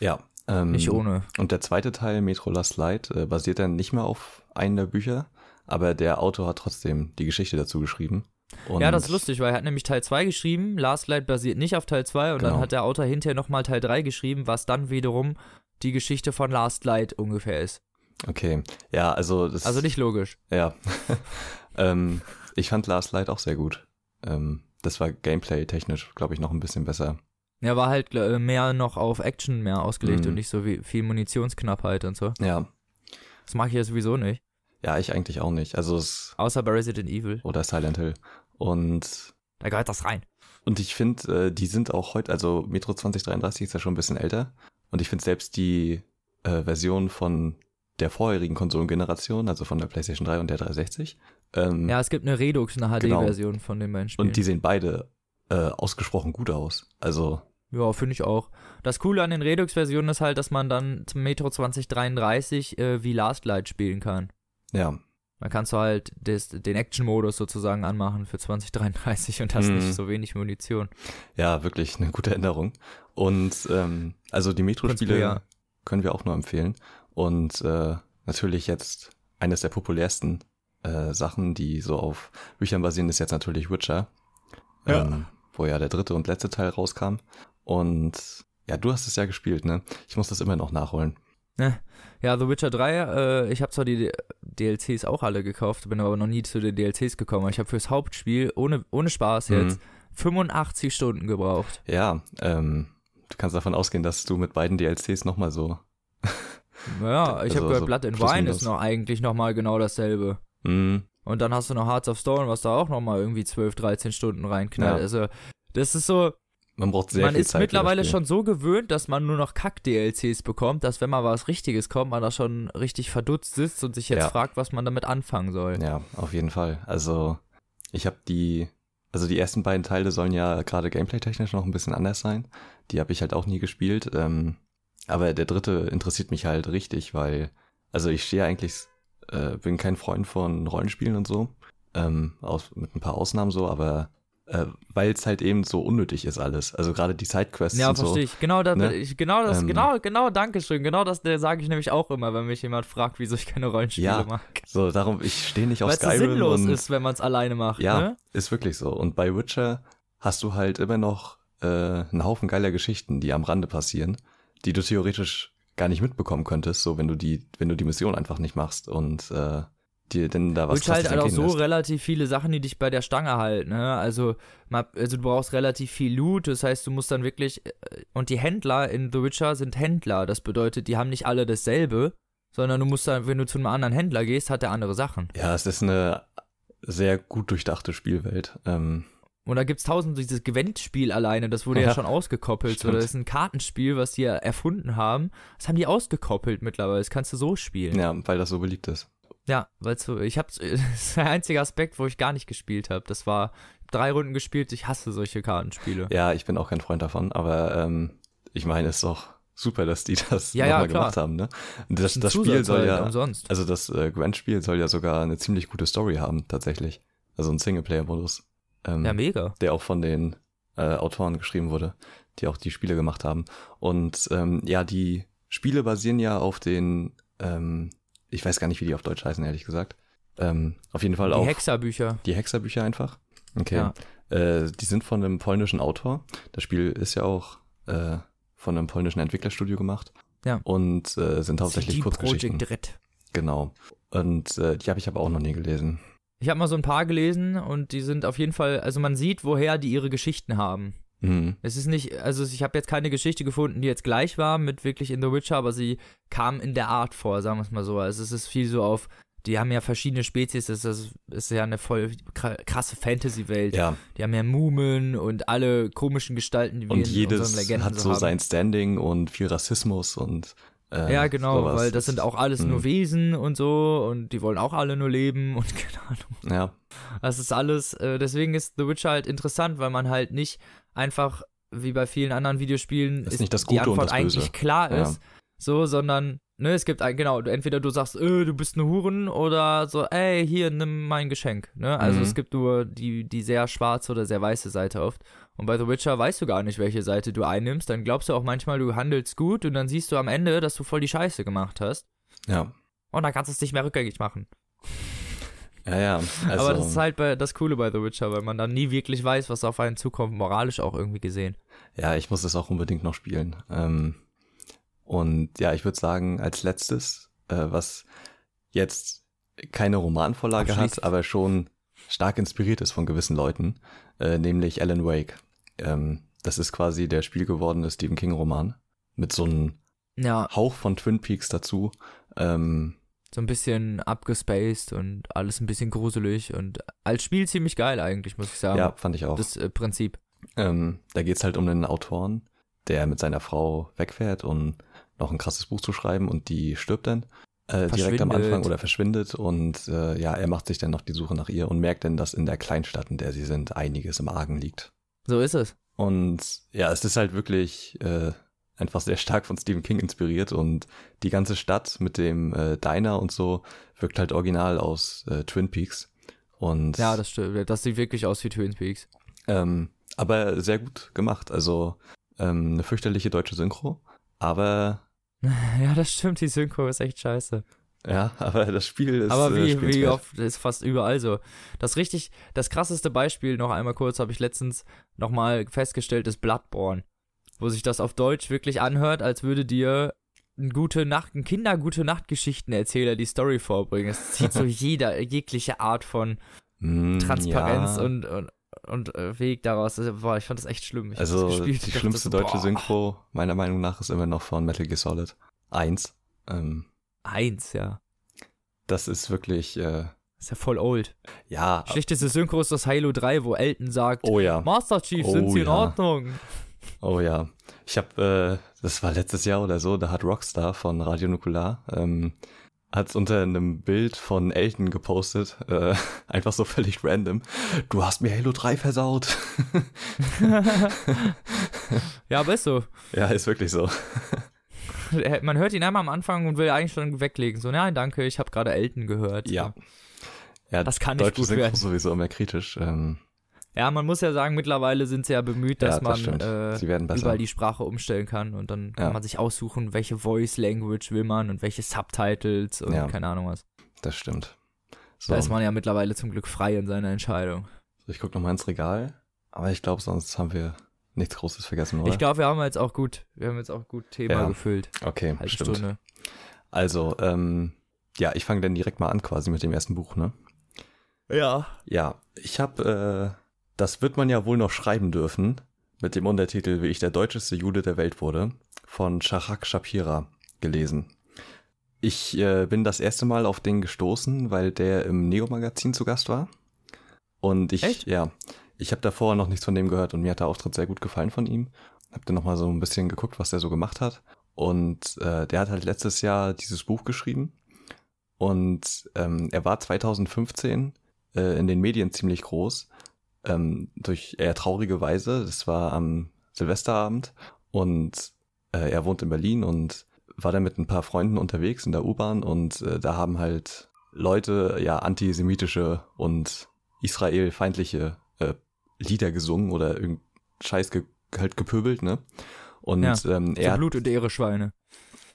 ja. Ähm, nicht ohne. Und der zweite Teil, Metro Last Light, äh, basiert dann nicht mehr auf einem der Bücher, aber der Autor hat trotzdem die Geschichte dazu geschrieben. Und ja, das ist lustig, weil er hat nämlich Teil 2 geschrieben, Last Light basiert nicht auf Teil 2 und Genau. dann hat der Autor hinterher nochmal Teil 3 geschrieben, was dann wiederum die Geschichte von Last Light ungefähr ist. Okay, ja, also das Also nicht logisch. Ja. ähm, ich fand Last Light auch sehr gut. Ähm, das war gameplay-technisch, glaube ich, noch ein bisschen besser. Er war halt äh, mehr noch auf Action mehr ausgelegt Mhm. und nicht so viel Munitionsknappheit und so. Ja. Das mag ich ja sowieso nicht. Ja, ich eigentlich auch nicht. Also es Außer bei Resident Evil. oder Silent Hill. Und Da gehört das rein. und ich finde, äh, die sind auch heute, also Metro 2033 ist ja schon ein bisschen älter. Und ich finde selbst die äh, Version von der vorherigen Konsolengeneration, also von der PlayStation 3 und der 360, ähm, Ja, es gibt eine Redux, eine Genau. HD-Version von den beiden Spielen. und die sehen beide äh, ausgesprochen gut aus. Also ja, finde ich auch. Das Coole an den Redux-Versionen ist halt, dass man dann zum Metro 2033 äh, wie Last Light spielen kann. ja, Da kannst du halt des, den Action-Modus sozusagen anmachen für 2033 und hast Mhm. nicht so wenig Munition. Ja, wirklich eine gute Änderung. Und ähm, also die Metro-Spiele Ja. können wir auch nur empfehlen. Und äh, natürlich jetzt eines der populärsten äh, Sachen, die so auf Büchern basieren, ist jetzt natürlich Witcher. Ja. Ähm, wo ja der dritte und letzte Teil rauskam. Und ja, du hast es ja gespielt, ne? Ich muss das immer noch nachholen. Ja, The Witcher 3, äh, ich habe zwar die DLCs auch alle gekauft, bin aber noch nie zu den DLCs gekommen. Ich habe fürs Hauptspiel, ohne, ohne Spaß Mhm. jetzt, 85 Stunden gebraucht. Ja, ähm, du kannst davon ausgehen, dass du mit beiden DLCs nochmal so. Ja, ich Also habe gehört, so Blood and Wine ist noch eigentlich nochmal genau dasselbe. Mm, Und dann hast du noch Hearts of Stone, was da auch nochmal irgendwie 12, 13 Stunden reinknallt. Ja. Also, das ist so, man braucht sehr man viel ist Zeit. für das mittlerweile schon so gewöhnt, dass man nur noch Kack-DLCs bekommt, dass wenn mal was Richtiges kommt, man da schon richtig verdutzt sitzt und sich jetzt Ja. fragt, was man damit anfangen soll. Ja, auf jeden Fall. Also, ich habe die, also die ersten beiden Teile sollen ja gerade gameplay-technisch noch ein bisschen anders sein. Die habe ich halt auch nie gespielt. Ähm, aber der dritte interessiert mich halt richtig, weil, also ich stehe eigentlich, äh, bin kein Freund von Rollenspielen und so. Ähm, aus, mit ein paar Ausnahmen so, aber äh, weil es halt eben so unnötig ist alles. Also gerade die Sidequests Ja, und so. verstehe ich. Genau, da, ne? ich, genau das, Ähm, genau, genau, Dankeschön. Genau das sage ich nämlich auch immer, wenn mich jemand fragt, wieso ich keine Rollenspiele Ja, mag. So, darum, ich stehe nicht auf Weil es so Skyrim sinnlos und ist, wenn man es alleine macht. Ja, Ne? ist wirklich so. Und bei Witcher hast du halt immer noch äh, einen Haufen geiler Geschichten, die am Rande passieren, die du theoretisch gar nicht mitbekommen könntest, so wenn du die, wenn du die Mission einfach nicht machst und äh, dir denn da was Und halt auch so lässt. relativ viele Sachen, die dich bei der Stange halten. Ne? Also, also du brauchst relativ viel Loot, das heißt, du musst dann wirklich. Äh, und die Händler in The Witcher sind Händler. Das bedeutet, die haben nicht alle dasselbe, sondern du musst dann, wenn du zu einem anderen Händler gehst, hat der andere Sachen. Ja, es ist eine sehr gut durchdachte Spielwelt. Ähm, und da gibt es tausend, dieses Gwent-Spiel alleine, das wurde ja, ja schon ausgekoppelt. So, das ist ein Kartenspiel, was die erfunden haben. Das haben die ausgekoppelt mittlerweile. Das kannst du so spielen. Ja, weil das so beliebt ist. Ja, weil so, ich hab's, das ist der einzige Aspekt, wo ich gar nicht gespielt habe. Das war drei Runden gespielt, ich hasse solche Kartenspiele. Ja, ich bin auch kein Freund davon, aber ähm, ich meine, es ist doch super, dass die das ja, nochmal ja, gemacht haben, ne? Das, das, das Spiel soll halt ja, umsonst. also das äh, Gwent-Spiel soll ja sogar eine ziemlich gute Story haben, tatsächlich. Also ein Singleplayer-Modus. Ähm, ja, mega. Der auch von den äh, Autoren geschrieben wurde, die auch die Spiele gemacht haben. Und ähm, ja, die Spiele basieren ja auf den, ähm, ich weiß gar nicht, wie die auf Deutsch heißen, ehrlich gesagt. Ähm, auf jeden Fall die auch. Die Hexerbücher. Die Hexerbücher einfach. Okay. Ja. Äh, die sind von einem polnischen Autor. Das Spiel ist ja auch äh, von einem polnischen Entwicklerstudio gemacht. Ja. Und äh, sind hauptsächlich CD Kurzgeschichten. Project Red. Genau. Und äh, die habe ich aber auch noch nie gelesen. Ich habe mal so ein paar gelesen und die sind auf jeden Fall, also man sieht, woher die ihre Geschichten haben. Mhm. Es ist nicht, also ich habe jetzt keine Geschichte gefunden, die jetzt gleich war mit wirklich in The Witcher, aber sie kam in der Art vor, sagen wir es mal so. Also es ist viel so auf, die haben ja verschiedene Spezies, das ist, ist ja eine voll krasse Fantasy-Welt. Ja. Die haben ja Mumen und alle komischen Gestalten, die wir und in jedes unseren Legenden hat so, so sein Standing und viel Rassismus und äh, ja, genau, sowas. weil das sind auch alles nur hm. Wesen und so und die wollen auch alle nur leben und keine Ahnung. Ja. Das ist alles, äh, deswegen ist The Witcher halt interessant, weil man halt nicht einfach, wie bei vielen anderen Videospielen, ist, ist nicht das Gute die Antwort und das eigentlich klar ist, ja. so, sondern, ne, es gibt ein, genau, entweder du sagst, äh, du bist eine Huren oder so, ey, hier, nimm mein Geschenk, ne, also mhm. es gibt nur die, die sehr schwarze oder sehr weiße Seite oft und bei The Witcher weißt du gar nicht, welche Seite du einnimmst. Dann glaubst du auch manchmal, du handelst gut und dann siehst du am Ende, dass du voll die Scheiße gemacht hast. Ja. Und dann kannst du es nicht mehr rückgängig machen. Ja, ja. Also, Aber das ist halt bei, das Coole bei The Witcher, weil man dann nie wirklich weiß, was auf einen zukommt, moralisch auch irgendwie gesehen. Ja, ich muss das auch unbedingt noch spielen. Ähm, und ja, ich würde sagen, als letztes, äh, was jetzt keine Romanvorlage hat, aber schon stark inspiriert ist von gewissen Leuten, äh, nämlich Alan Wake. Ähm, das ist quasi der Spiel gewordene Stephen King-Roman. Mit so einem ja. Hauch von Twin Peaks dazu. Ähm, so ein bisschen abgespaced und alles ein bisschen gruselig und als Spiel ziemlich geil eigentlich, muss ich sagen. Ja, fand ich auch. Das äh, Prinzip. Ähm, da geht's halt um einen Autoren, der mit seiner Frau wegfährt, um noch ein krasses Buch zu schreiben und die stirbt dann äh, direkt am Anfang oder verschwindet und äh, ja, er macht sich dann noch die Suche nach ihr und merkt dann, dass in der Kleinstadt, in der sie sind, einiges im Argen liegt. So ist es. Und ja, es ist halt wirklich äh, einfach sehr stark von Stephen King inspiriert und die ganze Stadt mit dem äh, Diner und so wirkt halt original aus äh, Twin Peaks. Und ja, das stimmt. Das sieht wirklich aus wie Twin Peaks. Ähm, aber sehr gut gemacht. Also ähm, eine fürchterliche deutsche Synchro, aber Ja, das stimmt, die Synchro ist echt scheiße. Ja, aber das Spiel ist. Aber wie, äh, wie oft ist fast überall so. Das richtig, das krasseste Beispiel, noch einmal kurz, habe ich letztens nochmal festgestellt, ist Bloodborne. Wo sich das auf Deutsch wirklich anhört, als würde dir ein gute Nacht, ein Kinder gute Nachtgeschichtenerzähler die Story vorbringen. Es zieht so jeder, jegliche Art von mm, Transparenz ja. und, und, und äh, Weg daraus. Also, boah, ich fand das echt schlimm. Ich also gespielt, die schlimmste so, deutsche boah. Synchro meiner Meinung nach ist immer noch von Metal Gear Solid 1. Ähm, 1, ja. Das ist wirklich. Äh, ist ja voll old. Ja. Schlechteste Synchro ist das Halo 3, wo Elton sagt: Oh ja. Master Chief, oh, sind Sie in ja. Ordnung? Oh ja. Ich habe, äh, das war letztes Jahr oder so, da hat Rockstar von Radio Nukular ähm, hat unter einem Bild von Elton gepostet, äh, einfach so völlig random. Du hast mir Halo 3 versaut. ja, aber ist so. Ja, ist wirklich so. Man hört ihn einmal am Anfang und will eigentlich schon weglegen. So, nein, danke, ich habe gerade Elton gehört. Ja. Ja, das kann nicht gut Synchro werden. sowieso immer kritisch. Ähm, ja, man muss ja sagen, mittlerweile sind sie ja bemüht, dass ja, das man äh, überall die Sprache umstellen kann und dann kann ja. man sich aussuchen, welche Voice Language will man und welche Subtitles und ja. keine Ahnung was. Das stimmt. So. Da ist man ja mittlerweile zum Glück frei in seiner Entscheidung. Ich gucke nochmal ins Regal, aber ich glaube, sonst haben wir nichts Großes vergessen, oder? Ich glaube, wir haben jetzt auch gut, wir haben jetzt auch gut Thema gefüllt. okay, Halbe stimmt. Stunde. Also, ähm, ja, ich fange dann direkt mal an quasi mit dem ersten Buch, ne? Ja. Ja, ich habe, äh, das wird man ja wohl noch schreiben dürfen, mit dem Untertitel Wie ich der deutscheste Jude der Welt wurde, von Shahak Shapira gelesen. Ich äh, bin das erste Mal auf den gestoßen, weil der im Neo-Magazin zu Gast war. Und ich, Echt? ja, ich habe davor noch nichts von dem gehört und mir hat der Auftritt sehr gut gefallen von ihm. Hab dann nochmal so ein bisschen geguckt, was der so gemacht hat. Und äh, der hat halt letztes Jahr dieses Buch geschrieben. Und ähm, er war 2015 äh, in den Medien ziemlich groß. Ähm, durch eher traurige Weise. Das war am Silvesterabend. Und äh, er wohnt in Berlin und war dann mit ein paar Freunden unterwegs in der U-Bahn. Und äh, da haben halt Leute ja antisemitische und israelfeindliche äh, Lieder gesungen oder irgendein Scheiß ge halt gepöbelt, ne? Und Ja, ähm, So er hat Blut und Ehre Schweine.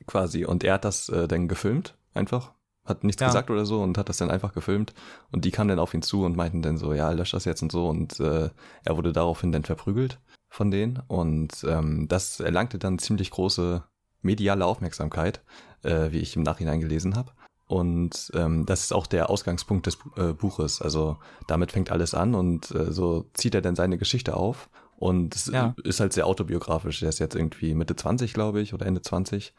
quasi und er hat das äh, dann gefilmt, einfach. Hat nichts Ja. gesagt oder so und hat das dann einfach gefilmt. Und die kamen dann auf ihn zu und meinten dann so, ja, lösch das jetzt und so. Und äh, er wurde daraufhin dann verprügelt von denen. Und ähm, das erlangte dann ziemlich große mediale Aufmerksamkeit, äh, wie ich im Nachhinein gelesen habe. Und ähm, das ist auch der Ausgangspunkt des äh, Buches. Also damit fängt alles an und äh, so zieht er dann seine Geschichte auf. Und es Ja. ist halt sehr autobiografisch. Er ist jetzt irgendwie Mitte 20, glaube ich, oder Ende 20.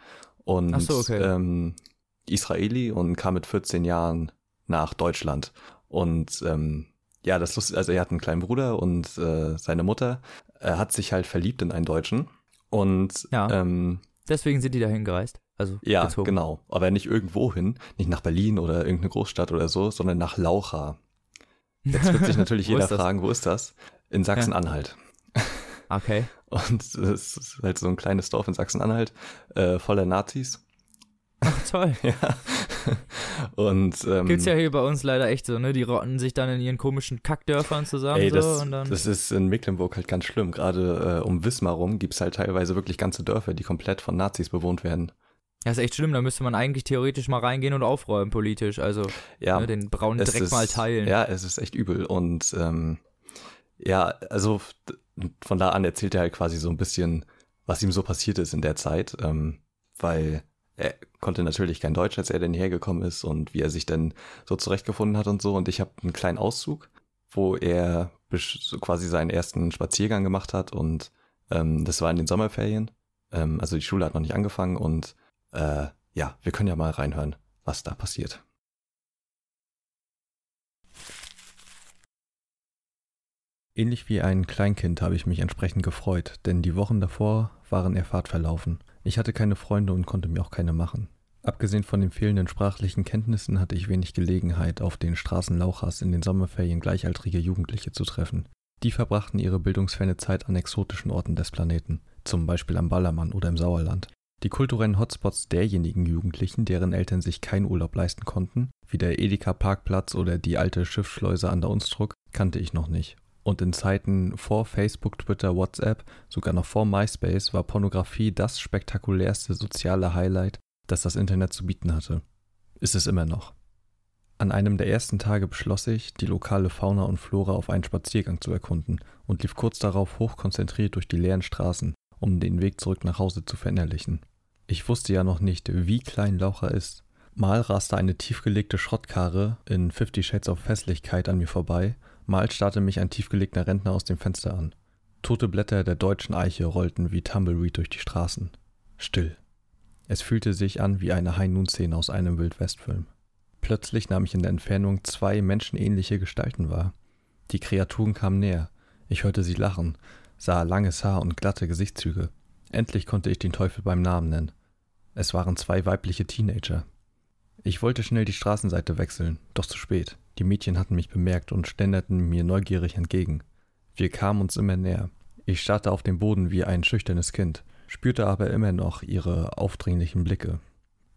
Und so, okay. ähm, Israeli und kam mit 14 Jahren nach Deutschland. Und ähm, ja, das Lust, also er hat einen kleinen Bruder und äh, seine Mutter äh, hat sich halt verliebt in einen Deutschen. Und Ja. ähm, Deswegen sind die dahin gereist. Also ja, gezogen. genau. Aber nicht irgendwo hin, nicht nach Berlin oder irgendeine Großstadt oder so, sondern nach Laucha. Jetzt wird sich natürlich jeder fragen, wo ist das? In Sachsen-Anhalt. Okay. Und es ist halt so ein kleines Dorf in Sachsen-Anhalt, äh, voller Nazis. Ach, toll. Ja. Und ähm, Gibt's ja hier bei uns leider echt so, ne? Die rotten sich dann in ihren komischen Kackdörfern zusammen Ey, so das, und dann. das ist in Mecklenburg halt ganz schlimm. Gerade äh, um Wismar rum gibt's halt teilweise wirklich ganze Dörfer, die komplett von Nazis bewohnt werden. ja, ist echt schlimm, da müsste man eigentlich theoretisch mal reingehen und aufräumen politisch. Also Ja, ne, den braunen Dreck ist, mal teilen. Ja, es ist echt übel. Und ähm, ja, also von da an erzählt er halt quasi so ein bisschen, was ihm so passiert ist in der Zeit, ähm, weil er konnte natürlich kein Deutsch, als er denn hergekommen ist und wie er sich dann so zurechtgefunden hat und so. Und ich habe einen kleinen Auszug, wo er quasi seinen ersten Spaziergang gemacht hat und ähm, das war in den Sommerferien. Ähm, also die Schule hat noch nicht angefangen und äh, ja, wir können ja mal reinhören, was da passiert. Ähnlich wie ein Kleinkind habe ich mich entsprechend gefreut, denn die Wochen davor waren er Fahrt verlaufen. Ich hatte keine Freunde und konnte mir auch keine machen. Abgesehen von den fehlenden sprachlichen Kenntnissen hatte ich wenig Gelegenheit, auf den Straßen Lauchers in den Sommerferien gleichaltrige Jugendliche zu treffen. Die verbrachten ihre bildungsferne Zeit an exotischen Orten des Planeten, zum Beispiel am Ballermann oder im Sauerland. Die kulturellen Hotspots derjenigen Jugendlichen, deren Eltern sich keinen Urlaub leisten konnten, wie der Edeka Parkplatz oder die alte Schiffsschleuse an der Unstrut, kannte ich noch nicht. Und in Zeiten vor Facebook, Twitter, WhatsApp, sogar noch vor MySpace, war Pornografie das spektakulärste soziale Highlight, das das Internet zu bieten hatte. Ist es immer noch. An einem der ersten Tage beschloss ich, die lokale Fauna und Flora auf einen Spaziergang zu erkunden und lief kurz darauf hochkonzentriert durch die leeren Straßen, um den Weg zurück nach Hause zu verinnerlichen. Ich wusste ja noch nicht, wie klein Laucher ist. Mal raste eine tiefgelegte Schrottkarre in Fifty Shades of Hässlichkeit an mir vorbei, mal starrte mich ein tiefgelegter Rentner aus dem Fenster an. Tote Blätter der deutschen Eiche rollten wie Tumbleweed durch die Straßen. Still. Es fühlte sich an wie eine High-Noon-Szene aus einem Wildwestfilm. Plötzlich nahm ich in der Entfernung zwei menschenähnliche Gestalten wahr. Die Kreaturen kamen näher. Ich hörte sie lachen, sah langes Haar und glatte Gesichtszüge. Endlich konnte ich den Teufel beim Namen nennen. Es waren zwei weibliche Teenager. Ich wollte schnell die Straßenseite wechseln, doch zu spät. Die Mädchen hatten mich bemerkt und ständerten mir neugierig entgegen. Wir kamen uns immer näher. Ich starrte auf den Boden wie ein schüchternes Kind, spürte aber immer noch ihre aufdringlichen Blicke.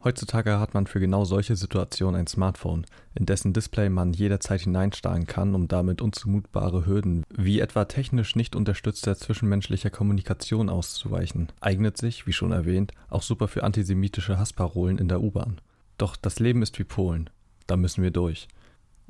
Heutzutage hat man für genau solche Situationen ein Smartphone, in dessen Display man jederzeit hineinstarren kann, um damit unzumutbare Hürden wie etwa technisch nicht unterstützter zwischenmenschlicher Kommunikation auszuweichen. Eignet sich, wie schon erwähnt, auch super für antisemitische Hassparolen in der U-Bahn. Doch das Leben ist wie Polen. Da müssen wir durch.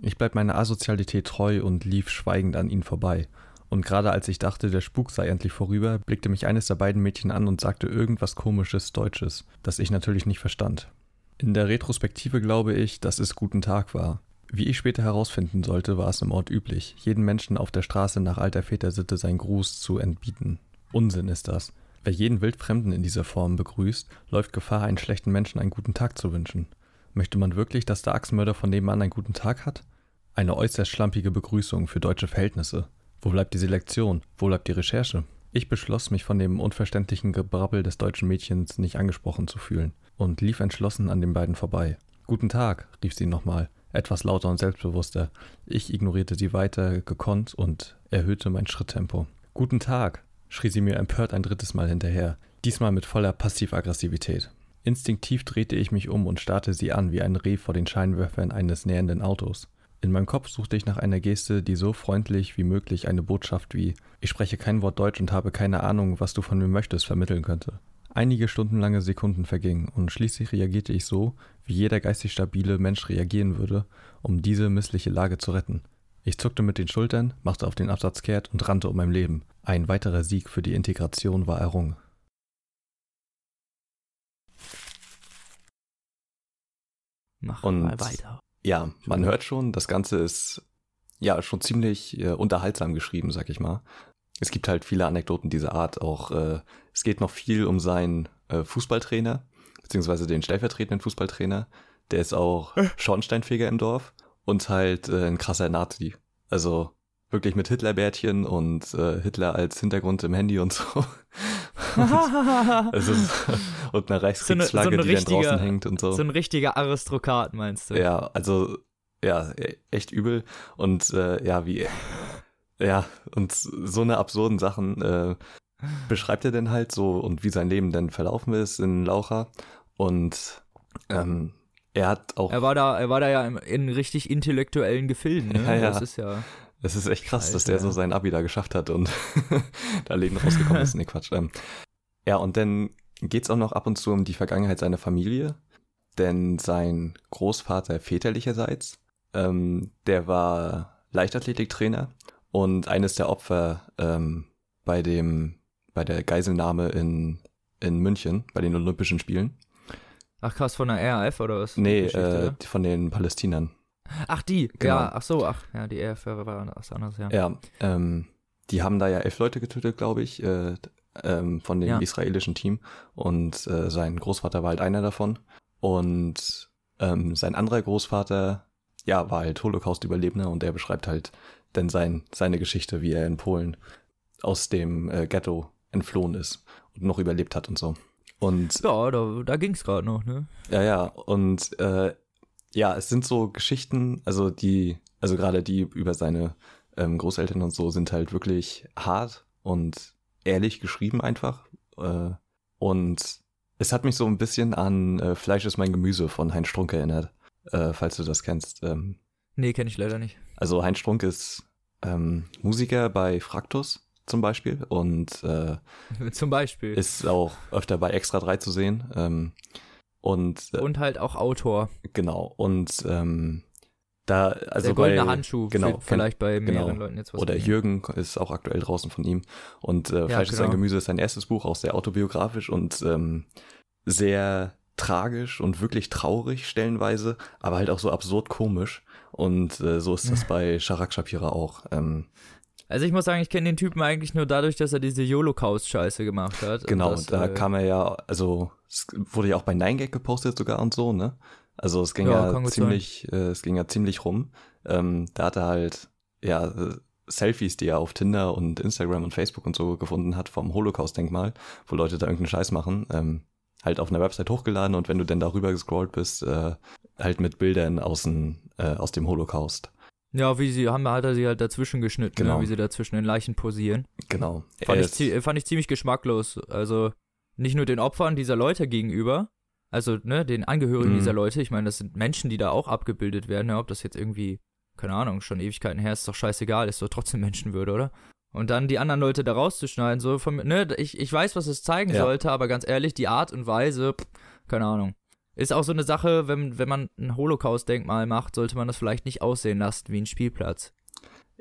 Ich bleib meiner Asozialität treu und lief schweigend an ihnen vorbei, Und gerade als ich dachte, der Spuk sei endlich vorüber, blickte mich eines der beiden Mädchen an und sagte irgendwas komisches Deutsches, das ich natürlich nicht verstand. In der Retrospektive glaube ich, dass es guten Tag war. Wie ich später herausfinden sollte, war es im Ort üblich, jeden Menschen auf der Straße nach alter Vätersitte seinen Gruß zu entbieten. Unsinn ist das. Wer jeden Wildfremden in dieser Form begrüßt, läuft Gefahr, einen schlechten Menschen einen guten Tag zu wünschen. Möchte man wirklich, dass der Axtmörder von nebenan einen guten Tag hat? Eine äußerst schlampige Begrüßung für deutsche Verhältnisse. Wo bleibt die Selektion? Wo bleibt die Recherche? Ich beschloss, mich von dem unverständlichen Gebrabbel des deutschen Mädchens nicht angesprochen zu fühlen und lief entschlossen an den beiden vorbei. Guten Tag, rief sie nochmal, etwas lauter und selbstbewusster. Ich ignorierte sie weiter gekonnt und erhöhte mein Schritttempo. Guten Tag, schrie sie mir empört ein drittes Mal hinterher, diesmal mit voller Passivaggressivität. Instinktiv drehte ich mich um und starrte sie an wie ein Reh vor den Scheinwerfern eines nähernden Autos. In meinem Kopf suchte ich nach einer Geste, die so freundlich wie möglich eine Botschaft wie Ich spreche kein Wort Deutsch und habe keine Ahnung, was du von mir möchtest, vermitteln könnte. Einige stundenlange Sekunden vergingen und schließlich reagierte ich so, wie jeder geistig stabile Mensch reagieren würde, um diese missliche Lage zu retten. Ich zuckte mit den Schultern, machte auf den Absatz kehrt und rannte um mein Leben. Ein weiterer Sieg für die Integration war errungen. Mach Und- mal weiter. Ja, man hört schon, das Ganze ist ja schon ziemlich äh, unterhaltsam geschrieben, sag ich mal. Es gibt halt viele Anekdoten dieser Art. Auch äh, es geht noch viel um seinen äh, Fußballtrainer, beziehungsweise den stellvertretenden Fußballtrainer. Der ist auch Schornsteinfeger im Dorf und halt äh, ein krasser Nazi. Also wirklich mit Hitlerbärtchen und äh, Hitler als Hintergrund im Handy und so. Es ist, und eine Reichskriegsflagge, So eine die dann draußen hängt und so. So ein richtiger Aristokrat, meinst du? Ja, also ja, e- echt übel und äh, ja, wie ja, und so eine absurden Sachen äh, beschreibt er denn halt so und wie sein Leben denn verlaufen ist in Laucha und ähm, er hat auch Er war da, er war da ja in, in richtig intellektuellen Gefilden, ne? Ja, ja. Das ist ja. Es ist echt krass, dass der Alter. so sein Abi da geschafft hat und da Leben rausgekommen ist. Nee, Quatsch. Ähm, ja, und dann geht's auch noch ab und zu um die Vergangenheit seiner Familie, denn sein Großvater väterlicherseits, ähm, der war Leichtathletiktrainer und eines der Opfer ähm, bei dem bei der Geiselnahme in in München bei den Olympischen Spielen. Ach krass, von der RAF oder was? Nee, äh, von den Palästinern. Ach, die. genau. Ja, ach so, ach, ja, die RAF war was anderes, ja. Ja, ähm, die haben da ja elf Leute getötet, glaube ich, äh, ähm, von dem Ja. israelischen Team. Und äh, sein Großvater war halt einer davon. Und ähm, sein anderer Großvater, ja, war halt Holocaust-Überlebender und der beschreibt halt dann sein, seine Geschichte, wie er in Polen aus dem äh, Ghetto entflohen ist und noch überlebt hat und so. Und Ja, da, da ging's gerade noch, ne? ja, ja, und äh, ja, es sind so Geschichten, also die, also gerade die über seine ähm, Großeltern und so sind halt wirklich hart und ehrlich geschrieben einfach. Äh, und es hat mich so ein bisschen an äh, Fleisch ist mein Gemüse von Heinz Strunk erinnert, äh, falls du das kennst. Ähm, Nee, kenne ich leider nicht. also Heinz Strunk ist ähm, Musiker bei Fraktus zum Beispiel und äh, Zum Beispiel. ist auch öfter bei Extra 3 zu sehen. Ähm, und äh, Und halt auch Autor. Genau, und ähm, da, also der goldene bei, Handschuh, genau, für, vielleicht bei genau. mehreren Leuten jetzt was. oder. Jürgen ist auch aktuell draußen von ihm. Und äh, Fleisch ist ein genau. Gemüse ist sein erstes Buch, auch sehr autobiografisch und ähm, sehr tragisch und wirklich traurig stellenweise, aber halt auch so absurd komisch. Und äh, so ist das bei Sharak Shapira auch. Ähm, Also ich muss sagen, ich kenne den Typen eigentlich nur dadurch, dass er diese Holocaust-Scheiße gemacht hat. Genau, das, da äh, kam er ja, also es wurde ja auch bei 9gag gepostet sogar und so, ne? Also es ging Ja, ja, ziemlich, äh, es ging ja ziemlich rum. Ähm, da hat er halt, ja, Selfies, die er auf Tinder und Instagram und Facebook und so gefunden hat vom Holocaust-Denkmal, wo Leute da irgendeinen Scheiß machen, ähm, halt auf einer Website hochgeladen und wenn du dann darüber gescrollt bist, äh, halt mit Bildern aus, äh, aus dem Holocaust. Ja, wie sie haben, hat er sie halt dazwischen geschnitten, Genau. ne, wie sie dazwischen den Leichen posieren. Genau. Fand ich, zie- fand ich ziemlich geschmacklos. Also nicht nur den Opfern dieser Leute gegenüber, also ne, den Angehörigen Mhm. dieser Leute. Ich meine, das sind Menschen, die da auch abgebildet werden. Ne? Ob das jetzt irgendwie, keine Ahnung, schon Ewigkeiten her ist, ist doch scheißegal, ist doch trotzdem Menschenwürde, oder? Und dann die anderen Leute da rauszuschneiden, so von, ne, ich, ich weiß, was es zeigen Ja. sollte, aber ganz ehrlich, die Art und Weise, pff, keine Ahnung. Ist auch so eine Sache, wenn, wenn man ein Holocaust-Denkmal macht, sollte man das vielleicht nicht aussehen lassen wie ein Spielplatz.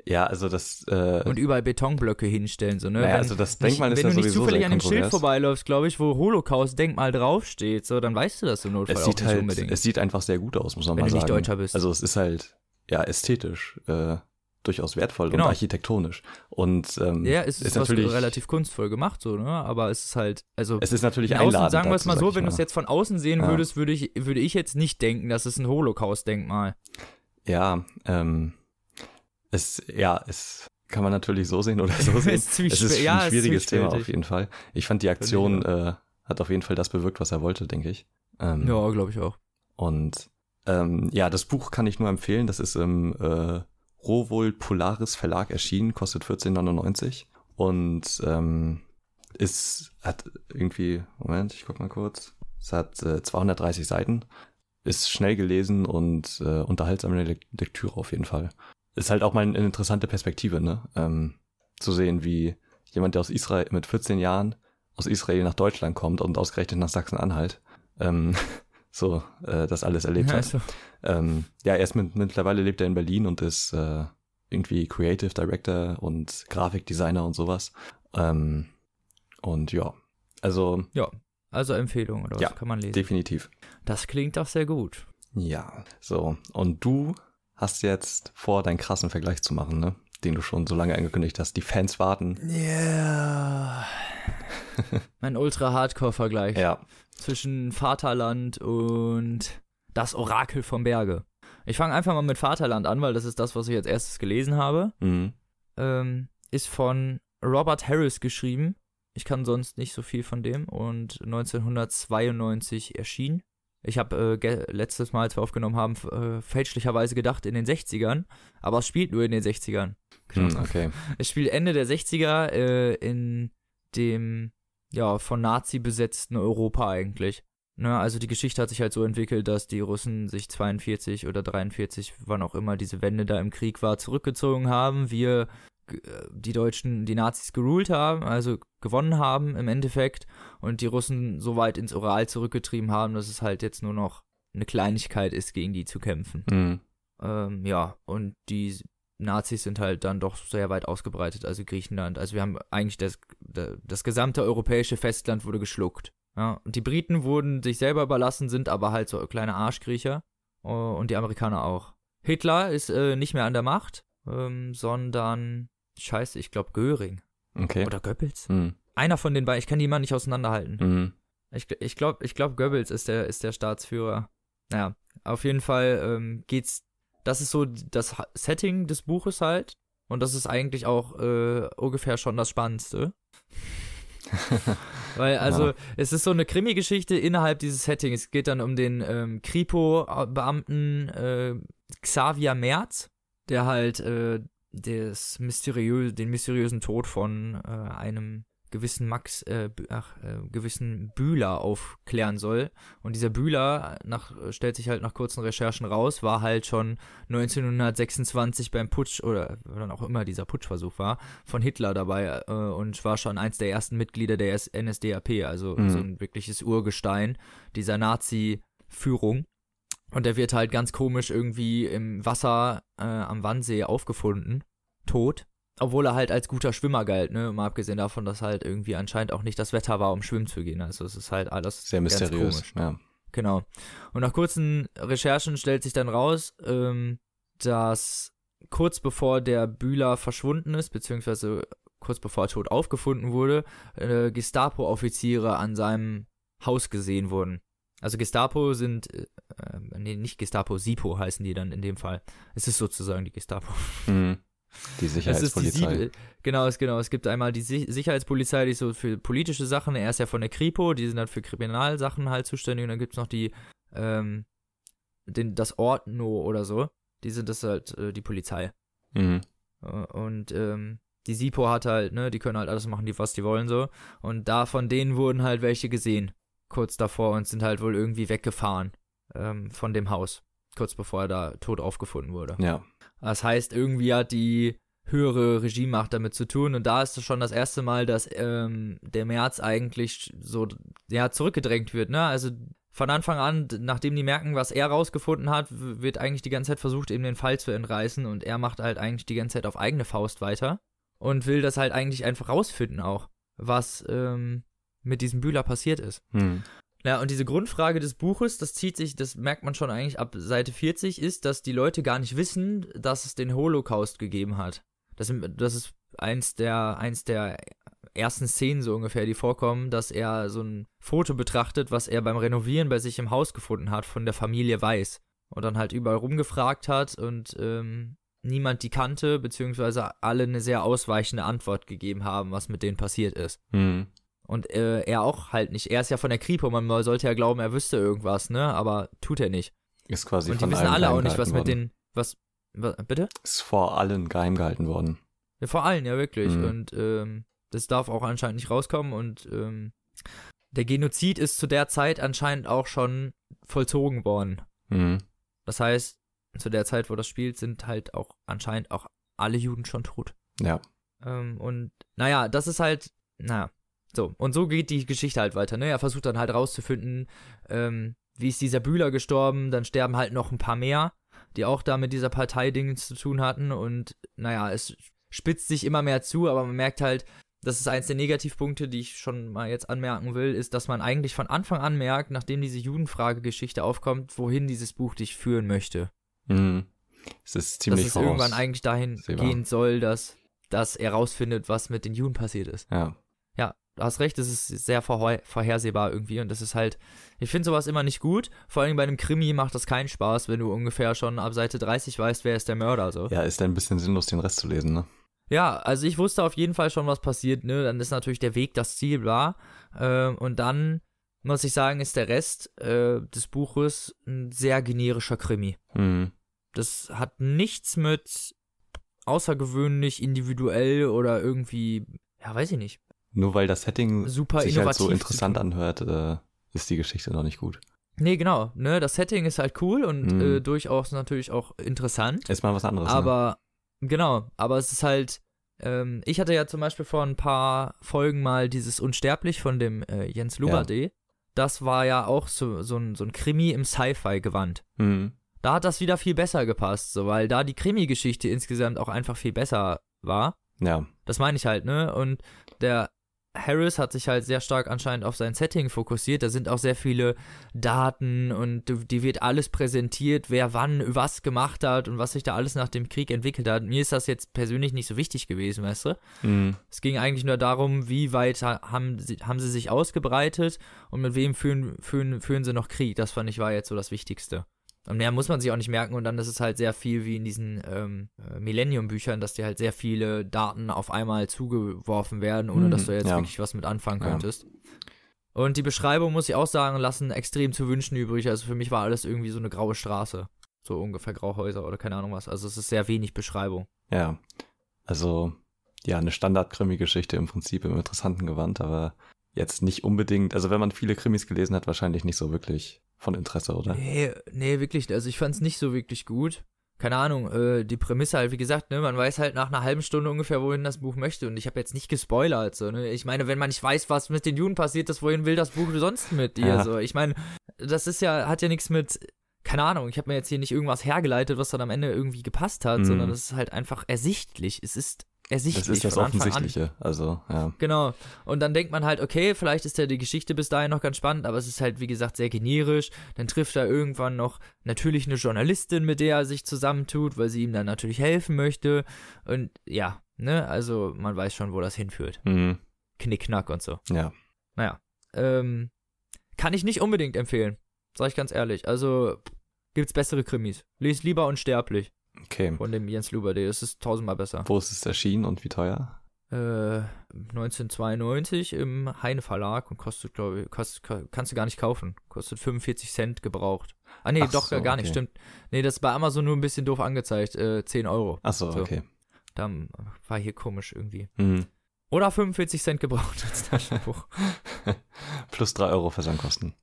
Ja, also das. Äh, und überall Betonblöcke hinstellen, so, ne? naja, wenn, also das Denkmal nicht, ist wenn ja du nicht zufällig an dem Schild vorbeiläufst, glaube ich, wo Holocaust-Denkmal draufsteht, so, dann weißt du das im Notfall Es auch sieht nicht halt, unbedingt. es sieht einfach sehr gut aus, muss man Wenn mal du nicht sagen. Deutscher bist. Also es ist halt, ja, ästhetisch, äh, durchaus wertvoll Genau. und architektonisch. Und ähm, ja, es ist, ist natürlich, relativ kunstvoll gemacht, so, ne? Aber es ist halt, also es ist natürlich außen, einladend. sagen wir es mal so, wenn du es jetzt von außen sehen Ja. würdest, würde ich, würde ich jetzt nicht denken, das ist ein Holocaust-Denkmal. Ja, ähm, es, ja, es kann man natürlich so sehen oder so sehen. Ist es ist schwer- ja, ein ist schwieriges Thema auf jeden Fall. Ich fand die Aktion äh, hat auf jeden Fall das bewirkt, was er wollte, denke ich. Ähm, Ja, glaube ich auch. Und ähm, ja, das Buch kann ich nur empfehlen. Das ist im äh, Rowold Polaris Verlag erschienen, kostet 14,99 und ähm, ist hat irgendwie Moment, ich guck mal kurz. Es hat äh, 230 Seiten, ist schnell gelesen und äh, unterhaltsame Le Lektüre auf jeden Fall. Ist halt auch mal eine interessante Perspektive, ne? Ähm, zu sehen, wie jemand, der aus Israel mit 14 Jahren aus Israel nach Deutschland kommt und ausgerechnet nach Sachsen-Anhalt, ähm, so äh, das alles erlebt hat. Also, Ähm, ja, erst mit, mittlerweile lebt er in Berlin und ist äh, irgendwie Creative Director und Grafikdesigner und sowas. Ähm, und ja, also ja, also Empfehlung oder was Ja, kann man lesen. definitiv. Das klingt doch sehr gut. Ja, so. Und du hast jetzt vor, deinen krassen Vergleich zu machen, ne? Den du schon so lange angekündigt hast. Die Fans warten. Ja. Mein Ultra-Hardcore-Vergleich Ja. zwischen Vaterland und das Orakel vom Berge. Ich fange einfach mal mit Vaterland an, weil das ist das, was ich als erstes gelesen habe. Mhm. ähm, ist von Robert Harris geschrieben. Ich kann sonst nicht so viel von dem und 1992 erschienen. Ich habe äh, letztes Mal, als wir aufgenommen haben, äh, fälschlicherweise gedacht in den 60ern, aber es spielt nur in den 60ern. Hm, okay. Es spielt Ende der 60er äh, in dem ja von Nazi besetzten Europa eigentlich. Ne, also die Geschichte hat sich halt so entwickelt, dass die Russen sich 42 oder 43, wann auch immer diese Wende da im Krieg war, zurückgezogen haben. Wir die Deutschen die Nazis geruled haben, also gewonnen haben im Endeffekt und die Russen so weit ins Ural zurückgetrieben haben, dass es halt jetzt nur noch eine Kleinigkeit ist, gegen die zu kämpfen. Mhm. Ähm, ja, und die Nazis sind halt dann doch sehr weit ausgebreitet, also Griechenland. Also wir haben eigentlich das, das, gesamte europäische Festland wurde geschluckt. Ja, und die Briten wurden sich selber überlassen, sind aber halt so kleine Arschkriecher. äh, Und die Amerikaner auch. Hitler ist äh, nicht mehr an der Macht, ähm, sondern, scheiße, ich glaube Göring. Okay. Oder Goebbels. Mhm. Einer von den beiden, ich kann die mal nicht auseinanderhalten. Mhm. Ich, ich glaube, ich glaub, Goebbels ist der, ist der Staatsführer. Naja, auf jeden Fall ähm, geht's. Das ist so das Setting des Buches halt. Und das ist eigentlich auch äh, ungefähr schon das Spannendste. Weil, also, Ja. es ist so eine Krimi-Geschichte innerhalb dieses Settings. Es geht dann um den ähm, Kripo-Beamten äh, Xavier Merz, der halt äh, des mysteriö den mysteriösen Tod von äh, einem gewissen Max, äh, ach, äh, gewissen Bühler aufklären soll. Und dieser Bühler, nach, stellt sich halt nach kurzen Recherchen raus, war halt schon 1926 beim Putsch oder wann auch immer dieser Putschversuch war, von Hitler dabei äh, und war schon eins der ersten Mitglieder der S- NSDAP, also Mhm. so ein wirkliches Urgestein dieser Nazi-Führung. Und der wird halt ganz komisch irgendwie im Wasser äh, am Wannsee aufgefunden, tot. Obwohl er halt als guter Schwimmer galt, ne? Mal abgesehen davon, dass halt irgendwie anscheinend auch nicht das Wetter war, um schwimmen zu gehen. Also es ist halt alles Sehr mysteriös. komisch. Ja. Genau. Und nach kurzen Recherchen stellt sich dann raus, ähm, dass kurz bevor der Bühler verschwunden ist, beziehungsweise kurz bevor er tot aufgefunden wurde, äh, Gestapo-Offiziere an seinem Haus gesehen wurden. Also Gestapo sind, äh, äh, nee, nicht Gestapo, SIPO heißen die dann in dem Fall. Es ist sozusagen die Gestapo. Mhm. Die die Sicherheitspolizei. Sieb- genau, es, genau. Es gibt einmal die Si- Sicherheitspolizei, die ist so für politische Sachen. Er ist ja von der Kripo, die sind dann für Kriminalsachen halt zuständig. Und dann gibt es noch die, ähm, den, das Ordno oder so. Die sind das halt äh, die Polizei. Mhm. Äh, Und ähm, die SIPO hat halt, ne, die können halt alles machen, die, was die wollen so. Und da von denen wurden halt welche gesehen, kurz davor, und sind halt wohl irgendwie weggefahren ähm, von dem Haus, kurz bevor er da tot aufgefunden wurde. Ja. Das heißt, irgendwie hat die höhere Regiemacht damit zu tun. Und da ist es schon das erste Mal, dass ähm, der März eigentlich so ja, zurückgedrängt wird. Ne? Also von Anfang an, nachdem die merken, was er rausgefunden hat, wird eigentlich die ganze Zeit versucht, eben den Fall zu entreißen und er macht halt eigentlich die ganze Zeit auf eigene Faust weiter und will das halt eigentlich einfach rausfinden auch, was ähm, mit diesem Bühler passiert ist. Hm. Ja, und diese Grundfrage des Buches, das zieht sich, das merkt man schon eigentlich ab Seite 40, ist, dass die Leute gar nicht wissen, dass es den Holocaust gegeben hat. Das, das ist eins der, eins der ersten Szenen so ungefähr, die vorkommen, dass er so ein Foto betrachtet, was er beim Renovieren bei sich im Haus gefunden hat von der Familie Weiß. Und dann halt überall rumgefragt hat und ähm, niemand die kannte, beziehungsweise alle eine sehr ausweichende Antwort gegeben haben, was mit denen passiert ist. Hm. Und äh, er auch halt nicht. Er ist ja von der Kripo, man sollte ja glauben, er wüsste irgendwas, ne? Aber tut er nicht. Ist quasi Und die wissen alle auch nicht, was mit worden. den. Was. was bitte? Ist vor allen geheim gehalten worden. Ja, vor allen, ja, wirklich. Mhm. Und ähm, das darf auch anscheinend nicht rauskommen. Und ähm, der Genozid ist zu der Zeit anscheinend auch schon vollzogen worden. Hm. Das heißt, zu der Zeit, wo das spielt, sind halt auch anscheinend auch alle Juden schon tot. Ja. Ähm, und naja, das ist halt, naja, so. Und so geht die Geschichte halt weiter, ne? Er versucht dann halt rauszufinden, ähm, wie ist dieser Bühler gestorben, dann sterben halt noch ein paar mehr, die auch da mit dieser Parteidingen zu tun hatten. Und naja, es spitzt sich immer mehr zu, aber man merkt halt, das ist eins der Negativpunkte, die ich schon mal jetzt anmerken will, ist, dass man eigentlich von Anfang an merkt, nachdem diese Judenfrage-Geschichte aufkommt, wohin dieses Buch dich führen möchte. Hm. Es ist ziemlich dass es irgendwann eigentlich dahin sehbar. gehen soll, dass, dass er rausfindet, was mit den Juden passiert ist. Ja. Ja, du hast recht, es ist sehr vorhersehbar irgendwie und das ist halt, ich finde sowas immer nicht gut. Vor allem bei einem Krimi macht das keinen Spaß, wenn du ungefähr schon ab Seite 30 weißt, wer ist der Mörder so. Ja, ist ein bisschen sinnlos, den Rest zu lesen, ne? Ja, also ich wusste auf jeden Fall schon, was passiert, ne? Dann ist natürlich der Weg das Ziel, bla. Ähm, und dann muss ich sagen, ist der Rest äh, des Buches ein sehr generischer Krimi. Hm. Das hat nichts mit außergewöhnlich, individuell oder irgendwie, ja, weiß ich nicht, Nur weil das Setting super sich halt so interessant anhört, äh, ist die Geschichte noch nicht gut. Nee, genau, ne? Das Setting ist halt cool und Mhm. äh, durchaus natürlich auch interessant. Ist mal was anderes. ne? Aber, genau, aber es ist halt, ähm, ich hatte ja zum Beispiel vor ein paar Folgen mal dieses Unsterblich von dem äh, Jens Lubade. Das war ja auch so, so, ein, so ein Krimi im Sci-Fi-Gewand. Ne? Hm. Da hat das wieder viel besser gepasst, so, weil da die Krimi-Geschichte insgesamt auch einfach viel besser war. Ja. Das meine ich halt, ne? Und der Harris hat sich halt sehr stark anscheinend auf sein Setting fokussiert. Da sind auch sehr viele Daten und die wird alles präsentiert, wer wann was gemacht hat und was sich da alles nach dem Krieg entwickelt hat. Mir ist das jetzt persönlich nicht so wichtig gewesen, weißt du? Hm. Es ging eigentlich nur darum, wie weit ha- haben sie, haben sie sich ausgebreitet und mit wem führen, führen, führen sie noch Krieg. Das fand ich war jetzt so das Wichtigste. Und mehr muss man sich auch nicht merken und dann ist es halt sehr viel wie in diesen ähm, äh, Millennium-Büchern, dass dir halt sehr viele Daten auf einmal zugeworfen werden, ohne Mhm, dass du jetzt ja. wirklich was mit anfangen Ja. könntest. Und die Beschreibung, muss ich auch sagen, lassen extrem zu wünschen übrig. Also für mich war alles irgendwie so eine graue Straße. So ungefähr Grauhäuser oder keine Ahnung was. Also es ist sehr wenig Beschreibung. Ja. Also, ja, eine Standard-Krimi-Geschichte im Prinzip im interessanten Gewand, aber jetzt nicht unbedingt, also wenn man viele Krimis gelesen hat, wahrscheinlich nicht so wirklich von Interesse, oder? Nee, nee, wirklich. Also ich fand es nicht so wirklich gut. Keine Ahnung, äh, die Prämisse halt, wie gesagt, ne, man weiß halt nach einer halben Stunde ungefähr, wohin das Buch möchte. Und ich habe jetzt nicht gespoilert, so, ne? Ich meine, wenn man nicht weiß, was mit den Juden passiert ist, wohin will das Buch sonst mit dir? Ja. So, ich meine, das ist ja, hat ja nichts mit, keine Ahnung, ich habe mir jetzt hier nicht irgendwas hergeleitet, was dann am Ende irgendwie gepasst hat, Mhm. sondern es ist halt einfach ersichtlich. Es ist ersichtlich. Das ist das Anfang an. Offensichtliche, also, ja. Genau. Und dann denkt man halt, okay, vielleicht ist ja die Geschichte bis dahin noch ganz spannend, aber es ist halt, wie gesagt, sehr generisch. Dann trifft er irgendwann noch natürlich eine Journalistin, mit der er sich zusammentut, weil sie ihm dann natürlich helfen möchte. Und ja, ne, also man weiß schon, wo das hinführt. Mhm. Knickknack und so. Ja. Naja. Ähm, kann ich nicht unbedingt empfehlen. Sag ich ganz ehrlich. Also gibt's bessere Krimis. Lies lieber Unsterblich Okay. von dem Jens Luberde. Das ist tausendmal besser. Wo ist es erschienen und wie teuer? Äh, 1992 im Heine Verlag und kostet, glaube ich, kost, ka- kannst du gar nicht kaufen. Kostet 45 Cent gebraucht. Ah, nee, Ach doch, so, gar nicht, okay. stimmt. Nee, das ist bei Amazon nur ein bisschen doof angezeigt. Äh, 10 Euro. Achso, So. okay. Da ähm, war hier komisch irgendwie. Mhm. Oder 45 Cent gebraucht als Taschenbuch. Plus 3 Euro Versandkosten.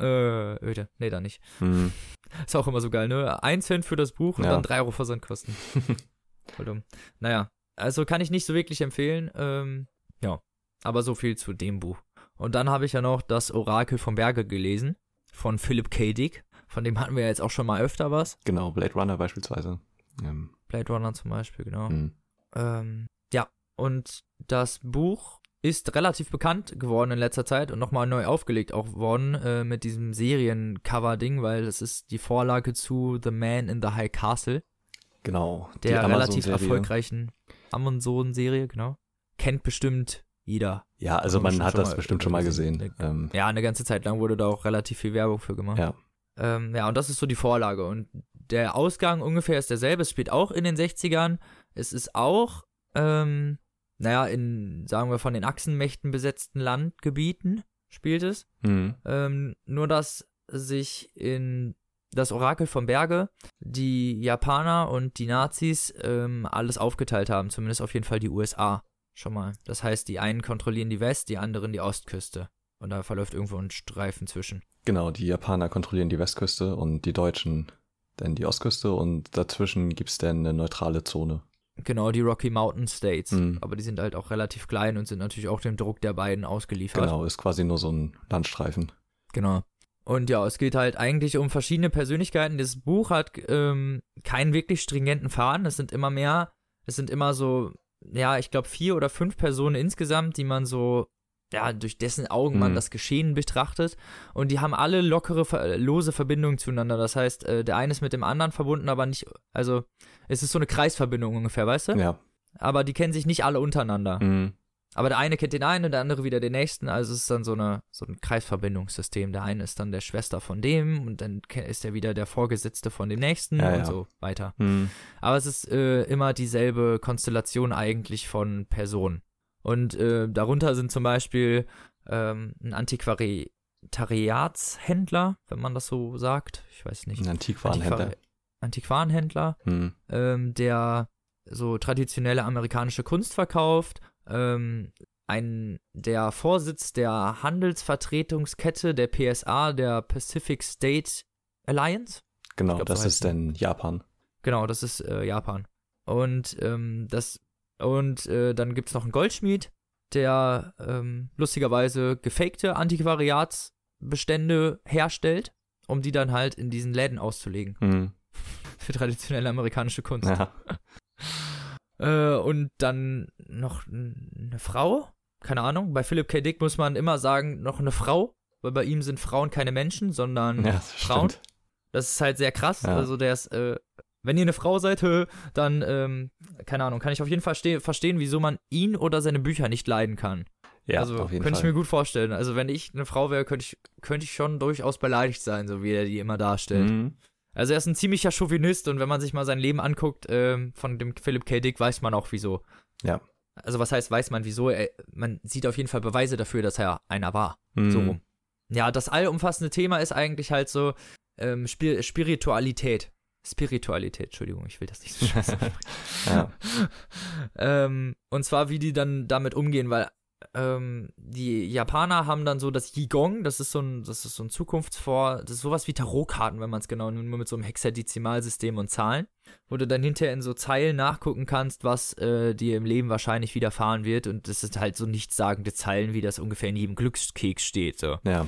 Äh, öde. Nee, da nicht. Mhm. Ist auch immer so geil, ne? 1 Cent für das Buch und Ja. dann 3 Euro Versandkosten. Voll dumm. Naja, also kann ich nicht so wirklich empfehlen. Ähm, ja, aber so viel zu dem Buch. Und dann habe ich ja noch das Orakel vom Berge gelesen. von Philip K. Dick. Von dem hatten wir jetzt auch schon mal öfter was. Genau, Blade Runner beispielsweise. Ähm. Blade Runner zum Beispiel, genau. Mhm. Ähm, ja, und das Buch ist relativ bekannt geworden in letzter Zeit und nochmal neu aufgelegt auch worden äh, mit diesem Seriencover-Ding, weil es ist die Vorlage zu The Man in the High Castle. Genau. Der relativ erfolgreichen Amazon-Serie, genau. Kennt bestimmt jeder. Ja, also man hat das bestimmt schon mal gesehen. gesehen. Ähm. Ja, eine ganze Zeit lang wurde da auch relativ viel Werbung für gemacht. Ja. Ähm, ja, und das ist so die Vorlage. Und der Ausgang ungefähr ist derselbe. Es spielt auch in den 60ern. Es ist auch ähm, naja, in, sagen wir, von den Achsenmächten besetzten Landgebieten spielt es. Mhm. Ähm, nur, dass sich in das Orakel von Berge die Japaner und die Nazis ähm, alles aufgeteilt haben, zumindest auf jeden Fall die USA schon mal. Das heißt, die einen kontrollieren die West, die anderen die Ostküste. Und da verläuft irgendwo ein Streifen zwischen. Genau, die Japaner kontrollieren die Westküste und die Deutschen dann die Ostküste und dazwischen gibt es dann eine neutrale Zone. Genau, die Rocky Mountain States. Mhm. Aber die sind halt auch relativ klein und sind natürlich auch dem Druck der beiden ausgeliefert. Genau, ist quasi nur so ein Landstreifen. Genau. Und ja, es geht halt eigentlich um verschiedene Persönlichkeiten. Das Buch hat ähm, keinen wirklich stringenten Faden. Es sind immer mehr, es sind immer so, ja, ich glaube vier oder fünf Personen insgesamt, die man so ja, durch dessen Augen man mhm. das Geschehen betrachtet. Und die haben alle lockere, lose Verbindungen zueinander. Das heißt, äh, der eine ist mit dem anderen verbunden, aber nicht, also es ist so eine Kreisverbindung ungefähr, weißt du? Ja. Aber die kennen sich nicht alle untereinander. Mhm. Aber der eine kennt den einen und der andere wieder den nächsten. Also es ist dann so, eine, so ein Kreisverbindungssystem. Der eine ist dann der Schwester von dem und dann ist er wieder der Vorgesetzte von dem nächsten ja, und ja. so weiter. Mhm. Aber es ist äh, immer dieselbe Konstellation eigentlich von Personen. Und äh, darunter sind zum Beispiel ähm, ein Antiquariatshändler, wenn man das so sagt. Ich weiß nicht. Ein Antiquarenhändler. Antiquar Antiquarenhändler, hm. ähm, der so traditionelle amerikanische Kunst verkauft. Ähm, ein, der Vorsitz der Handelsvertretungskette der PSA, der Pacific State Alliance. Genau, glaub, das so ist dann Japan. Genau, das ist äh, Japan. Und ähm, das und äh, dann gibt es noch einen Goldschmied, der ähm, lustigerweise gefakte Antiquariatsbestände herstellt, um die dann halt in diesen Läden auszulegen. Mhm. Für traditionelle amerikanische Kunst. Ja. äh, und dann noch eine Frau. Keine Ahnung. Bei Philip K. Dick muss man immer sagen, noch eine Frau, weil bei ihm sind Frauen keine Menschen, sondern ja, Frauen. Stimmt. Das ist halt sehr krass. Ja. Also der ist äh, wenn ihr eine Frau seid, dann, ähm, keine Ahnung, kann ich auf jeden Fall verstehen, wieso man ihn oder seine Bücher nicht leiden kann. Ja, also auf jeden könnte Fall. ich mir gut vorstellen. Also wenn ich eine Frau wäre, könnte ich, könnte ich schon durchaus beleidigt sein, so wie er die immer darstellt. Mhm. Also er ist ein ziemlicher Chauvinist und wenn man sich mal sein Leben anguckt ähm, von dem Philip K. Dick, weiß man auch wieso. Ja. Also was heißt, weiß man wieso? Er, man sieht auf jeden Fall Beweise dafür, dass er einer war. Mhm. So rum. Ja, das allumfassende Thema ist eigentlich halt so ähm, Spir Spiritualität. Spiritualität, Entschuldigung, ich will das nicht so scheiße ja. ähm, Und zwar, wie die dann damit umgehen, weil ähm, die Japaner haben dann so das Qigong, das ist so ein, das ist so ein Zukunftsvor, das ist sowas wie Tarotkarten, wenn man es genau nimmt, nur mit so einem Hexadezimalsystem und Zahlen, wo du dann hinterher in so Zeilen nachgucken kannst, was äh, dir im Leben wahrscheinlich widerfahren wird und das sind halt so nichtssagende Zeilen, wie das ungefähr in jedem Glückskeks steht, so. Ja,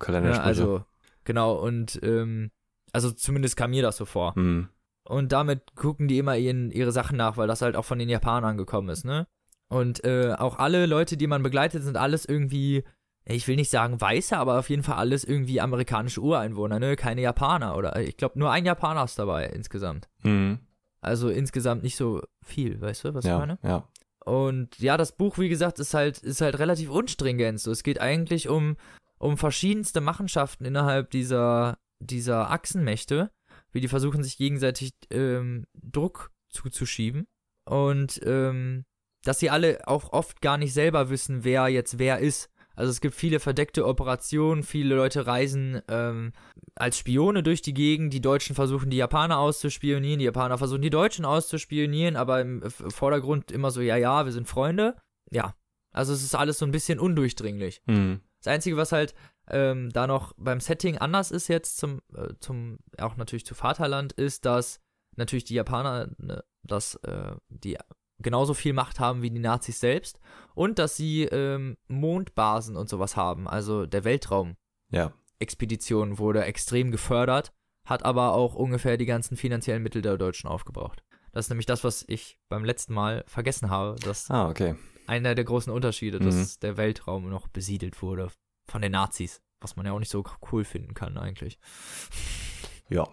ja also, genau, und ähm, also zumindest kam mir das so vor. Mhm. Und damit gucken die immer ihren, ihre Sachen nach, weil das halt auch von den Japanern gekommen ist, ne? Und äh, auch alle Leute, die man begleitet, sind alles irgendwie, ich will nicht sagen weiße, aber auf jeden Fall alles irgendwie amerikanische Ureinwohner, ne? Keine Japaner oder ich glaube nur ein Japaner ist dabei insgesamt. Mhm. Also insgesamt nicht so viel, weißt du, was ja, ich meine? Ja. Und ja, das Buch, wie gesagt, ist halt, ist halt relativ unstringent. So, es geht eigentlich um, um verschiedenste Machenschaften innerhalb dieser, dieser Achsenmächte, wie die versuchen, sich gegenseitig ähm, Druck zuzuschieben. Und ähm, dass sie alle auch oft gar nicht selber wissen, wer jetzt wer ist. Also es gibt viele verdeckte Operationen, viele Leute reisen ähm, als Spione durch die Gegend, die Deutschen versuchen die Japaner auszuspionieren, die Japaner versuchen die Deutschen auszuspionieren, aber im Vordergrund immer so, ja, ja, wir sind Freunde. Ja, also es ist alles so ein bisschen undurchdringlich. Mhm. Das Einzige, was halt ähm, da noch beim Setting anders ist jetzt zum, äh, zum auch natürlich zu Vaterland, ist, dass natürlich die Japaner, ne, dass äh, die genauso viel Macht haben wie die Nazis selbst und dass sie ähm, Mondbasen und sowas haben, also der Weltraum. Ja. Expedition wurde extrem gefördert, hat aber auch ungefähr die ganzen finanziellen Mittel der Deutschen aufgebraucht. Das ist nämlich das, was ich beim letzten Mal vergessen habe, dass Ah, okay. einer der großen Unterschiede, dass Mhm. der Weltraum noch besiedelt wurde von den Nazis, was man ja auch nicht so cool finden kann eigentlich. Ja.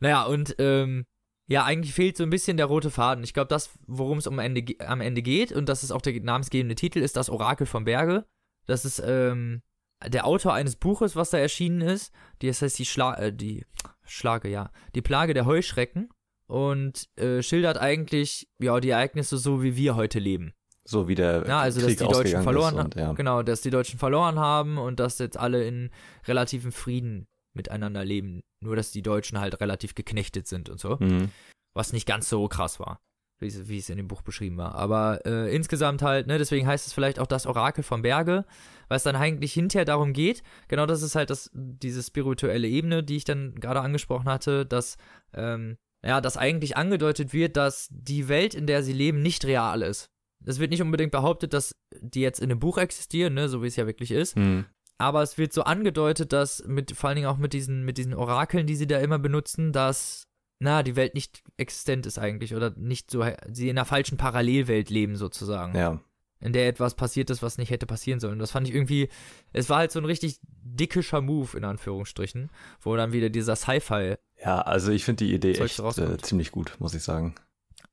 Naja, und ähm, ja, eigentlich fehlt so ein bisschen der rote Faden. Ich glaube, das, worum es am Ende, am Ende geht, und das ist auch der namensgebende Titel, ist das Orakel vom Berge. Das ist ähm, der Autor eines Buches, was da erschienen ist. Die, das heißt die, Schla äh, die Schlage, ja. Die Plage der Heuschrecken. Und äh, schildert eigentlich, ja, die Ereignisse so, wie wir heute leben. So wie der Ja, also dass Krieg die Deutschen verloren und, ja. Genau, dass die Deutschen verloren haben und dass jetzt alle in relativem Frieden miteinander leben. Nur, dass die Deutschen halt relativ geknechtet sind und so. Mhm. Was nicht ganz so krass war, wie es, wie es in dem Buch beschrieben war. Aber äh, insgesamt halt, ne, deswegen heißt es vielleicht auch das Orakel vom Berge, weil es dann eigentlich hinterher darum geht. Genau das ist halt das, diese spirituelle Ebene, die ich dann gerade angesprochen hatte, dass, ähm, ja, dass eigentlich angedeutet wird, dass die Welt, in der sie leben, nicht real ist. Es wird nicht unbedingt behauptet, dass die jetzt in einem Buch existieren, ne, so wie es ja wirklich ist. Mhm. Aber es wird so angedeutet, dass mit, vor allen Dingen auch mit diesen, mit diesen Orakeln, die sie da immer benutzen, dass, na, die Welt nicht existent ist eigentlich oder nicht so, sie in einer falschen Parallelwelt leben sozusagen. Ja. In der etwas passiert ist, was nicht hätte passieren sollen. Das fand ich irgendwie, es war halt so ein richtig dickischer Move, in Anführungsstrichen, wo dann wieder dieser Sci-Fi Ja, also ich finde die Idee echt äh, ziemlich gut, muss ich sagen.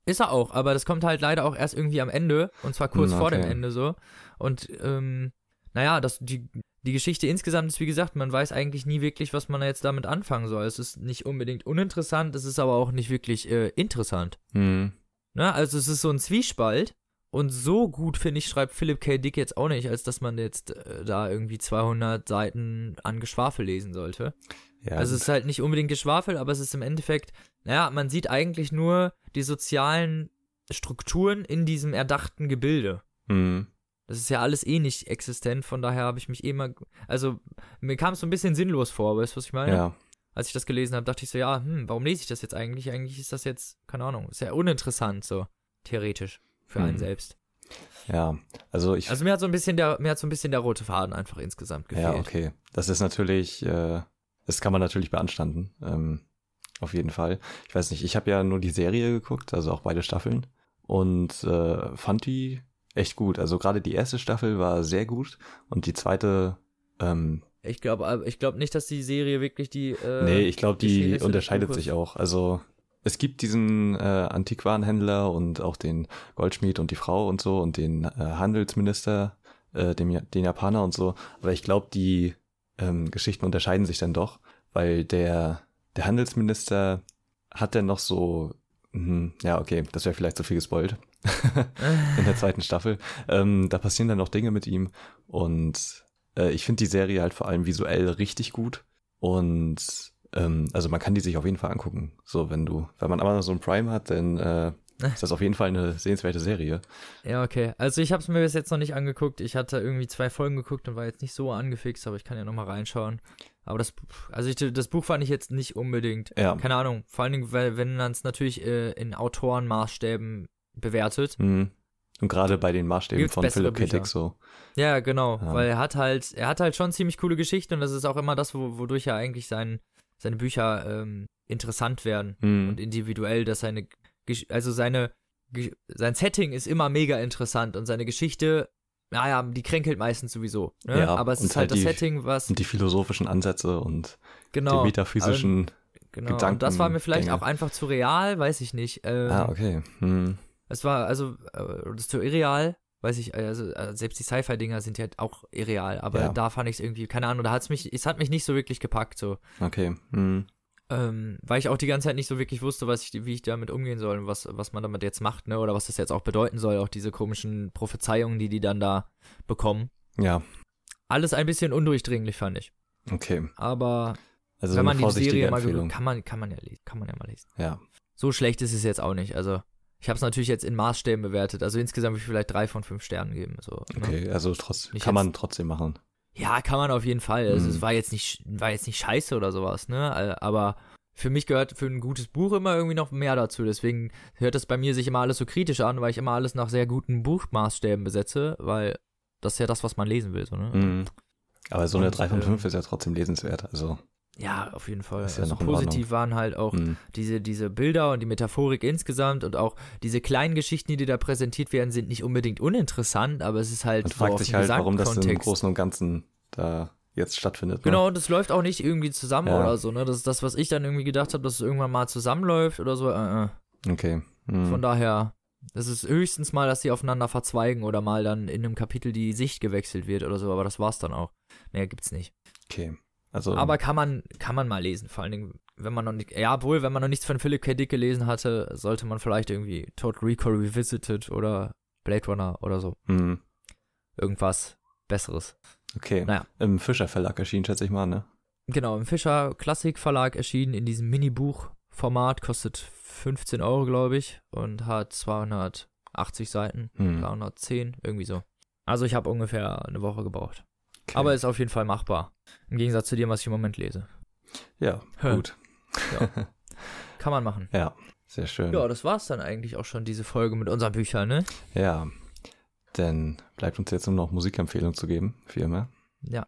Ist er auch, aber das kommt halt leider auch erst irgendwie am Ende und zwar kurz Hm, vor dem okay. Ende so. Und ähm, naja, das, die, die Geschichte insgesamt ist wie gesagt, man weiß eigentlich nie wirklich, was man jetzt damit anfangen soll. Es ist nicht unbedingt uninteressant, es ist aber auch nicht wirklich äh, interessant. Mhm. Ne? Also es ist so ein Zwiespalt und so gut, finde ich, schreibt Philip K. Dick jetzt auch nicht, als dass man jetzt äh, da irgendwie 200 Seiten an Geschwafel lesen sollte. Ja, Also es ist halt nicht unbedingt Geschwafel, aber es ist im Endeffekt, naja, man sieht eigentlich nur die sozialen Strukturen in diesem erdachten Gebilde. mhm. Das ist ja alles eh nicht existent, von daher habe ich mich eh mal, also mir kam es so ein bisschen sinnlos vor, weißt du, was ich meine? ja. Als ich das gelesen habe, dachte ich so, ja, hm, warum lese ich das jetzt eigentlich? Eigentlich ist das jetzt, keine Ahnung, ist ja uninteressant, so theoretisch für einen Hm. selbst. Ja, also ich. Also mir hat so ein bisschen der, mir hat so ein bisschen der rote Faden einfach insgesamt gefehlt. ja, okay. Das ist natürlich, äh, das kann man natürlich beanstanden. Ähm, auf jeden Fall. Ich weiß nicht, ich habe ja nur die Serie geguckt, also auch beide Staffeln. Und äh, fand die echt gut. Also gerade die erste Staffel war sehr gut und die zweite, ähm, Ich glaube, ich glaube nicht, dass die Serie wirklich die. Äh, nee, ich glaube, die des unterscheidet sich auch. Also es gibt diesen äh, Antiquarenhändler und auch den Goldschmied und die Frau und so und den äh, Handelsminister, äh, dem, den Japaner und so. Aber ich glaube, die ähm, Geschichten unterscheiden sich dann doch, weil der, der Handelsminister hat dann noch so, mhm, ja, okay, das wäre vielleicht zu viel gespoilt in der zweiten Staffel. Ähm, da passieren dann noch Dinge mit ihm und äh, ich finde die Serie halt vor allem visuell richtig gut und ähm, also man kann die sich auf jeden Fall angucken. So, wenn du, wenn man Amazon Prime hat, dann äh, ist das auf jeden Fall eine sehenswerte Serie. Ja, okay. Also ich habe es mir bis jetzt noch nicht angeguckt. Ich hatte irgendwie zwei Folgen geguckt und war jetzt nicht so angefixt, aber ich kann ja noch mal reinschauen. Aber das, also ich, das Buch fand ich jetzt nicht unbedingt. Ja. Keine Ahnung. Vor allen Dingen, weil, wenn man es natürlich äh, in Autorenmaßstäben bewertet. Mhm. Und gerade bei den Maßstäben Gibt's von Philip K. Dick so. Ja, genau. Ja. Weil er hat halt, er hat halt schon ziemlich coole Geschichten und das ist auch immer das, wo, wodurch er eigentlich sein, seine Bücher ähm, interessant werden. Mhm. und individuell, dass seine, also seine, sein Setting ist immer mega interessant und seine Geschichte, naja, die kränkelt meistens sowieso. Ne? Ja, aber es ist halt halt das die- Setting, was, Und die philosophischen Ansätze und genau, die metaphysischen. genau. Und das war mir vielleicht Gedankengänge. auch einfach zu real, weiß ich nicht. Ähm, ah, okay. Mhm. Es war, also, äh, das ist zu irreal, weiß ich, also äh, selbst die Sci-Fi-Dinger sind ja auch irreal, aber Ja. da fand ich es irgendwie, keine Ahnung, da hat's mich, es hat mich nicht so wirklich gepackt, so. Okay. Mhm. Ähm, weil ich auch die ganze Zeit nicht so wirklich wusste, was ich, wie ich damit umgehen soll und was, was man damit jetzt macht, ne? Oder was das jetzt auch bedeuten soll, auch diese komischen Prophezeiungen, die die dann da bekommen. Ja, Alles ein bisschen undurchdringlich, fand ich. okay. Aber Also wenn man die Serie mal kann man, kann man ja lesen, kann man ja mal lesen. Ja. So schlecht ist es jetzt auch nicht. Also, ich habe es natürlich jetzt in Maßstäben bewertet. Also insgesamt würde ich vielleicht drei von fünf Sternen geben. So, ne? Okay, also trotz, Nicht kann man trotzdem machen. Ja, kann man auf jeden Fall. Also, Mhm. es war jetzt nicht, war jetzt nicht scheiße oder sowas, ne? Äh, Aber für mich gehört für ein gutes Buch immer irgendwie noch mehr dazu. Deswegen hört das bei mir sich immer alles so kritisch an, weil ich immer alles nach sehr guten Buchmaßstäben besetze, weil das ist ja das, was man lesen will, so, ne? Mhm. Aber so eine Und, 3 von äh, 5 ist ja trotzdem lesenswert. Also, Ja, auf jeden Fall. Ist ja also positiv waren halt auch hm. diese, diese Bilder und die Metaphorik insgesamt und auch diese kleinen Geschichten, die dir da präsentiert werden, sind nicht unbedingt uninteressant, aber es ist halt man so fragt sich halt, warum das im. Großen und Ganzen da jetzt stattfindet. Ne? Genau, und das läuft auch nicht irgendwie zusammen Ja. oder so, ne? Das ist das, was ich dann irgendwie gedacht habe, dass es irgendwann mal zusammenläuft oder so. Äh, äh. Okay. Hm. Von daher, es ist höchstens mal, dass sie aufeinander verzweigen oder mal dann in einem Kapitel die Sicht gewechselt wird oder so, aber das war's dann auch. Mehr gibt's nicht. Okay. Also, Aber kann man, kann man mal lesen, vor allen Dingen, wenn man noch nicht, ja, wohl, wenn man noch nichts von Philip K. Dick gelesen hatte, sollte man vielleicht irgendwie Total Recall Revisited oder Blade Runner oder so. hm. Irgendwas Besseres. okay. Naja. Im Fischer Verlag erschien, schätze ich mal, ne? Genau, im Fischer Klassik Verlag erschienen in diesem Minibuch-Format, kostet 15 Euro, glaube ich, und hat 280 Seiten, Hm. 310, irgendwie so. Also ich habe ungefähr eine Woche gebraucht. Okay. Aber ist auf jeden Fall machbar. Im Gegensatz zu dem, was ich im Moment lese. ja, Hä. gut. Kann man machen. Ja, sehr schön. Ja, das war's dann eigentlich auch schon, diese Folge mit unseren Büchern, ne? Ja, denn bleibt uns jetzt nur noch Musikempfehlung zu geben, wie immer. Ja.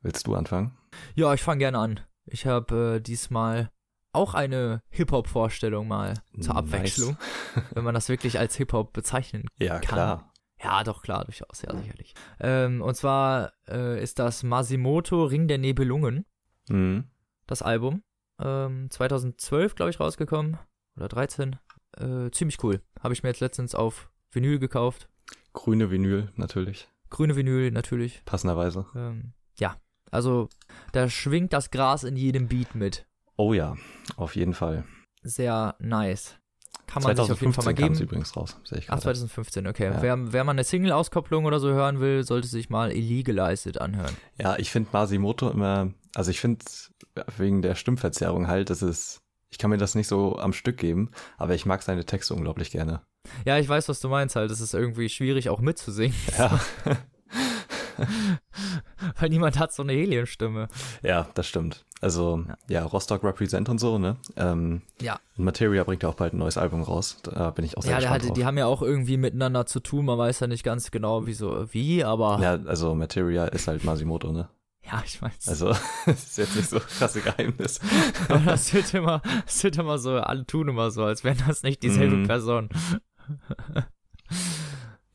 Willst du anfangen? Ja, ich fange gerne an. Ich habe äh, diesmal auch eine Hip-Hop-Vorstellung mal zur Nice. Abwechslung, wenn man das wirklich als Hip-Hop bezeichnen Ja, Kann. klar. Ja, doch, klar, durchaus, ja, sicherlich. Ähm, und zwar äh, ist das Masimoto Ring der Nebelungen, Mhm. das Album. Ähm, 2012, glaube ich, rausgekommen. Oder 13. Äh, ziemlich cool. Habe ich mir jetzt letztens auf Vinyl gekauft. Grüne Vinyl natürlich, Grüne Vinyl natürlich. passenderweise. Ähm, ja, also da schwingt das Gras in jedem Beat mit. Oh ja, auf jeden Fall. Sehr nice. Kann man sich auf jeden Fall mal 2015 kam es geben. übrigens raus, sehe ich Ach, gerade. 2015, okay. Ja. Wer, wer mal eine Single-Auskopplung oder so hören will, sollte sich mal Illegalized anhören. Ja, ich finde Masimoto immer, also ich finde wegen der Stimmverzerrung halt, das ist, ich kann mir das nicht so am Stück geben, aber ich mag seine Texte unglaublich gerne. Ja, ich weiß, was du meinst halt. Es ist irgendwie schwierig auch mitzusingen, Ja, weil niemand hat so eine Helienstimme. ja das stimmt. Also, Ja. ja, Rostock Represent und so, ne? Ähm, Ja. Materia bringt ja auch bald ein neues Album raus. Da bin ich auch sehr Ja, gespannt drauf. die haben ja auch irgendwie miteinander zu tun. Man weiß ja nicht ganz genau, wieso, wie, aber ja, Ja, also Materia ist halt Masimoto, ne? ich weiß. Also, das ist jetzt nicht so krasse Geheimnis. Aber das wird immer, das wird immer so, alle tun immer so, als wären das nicht dieselbe Mhm. Person.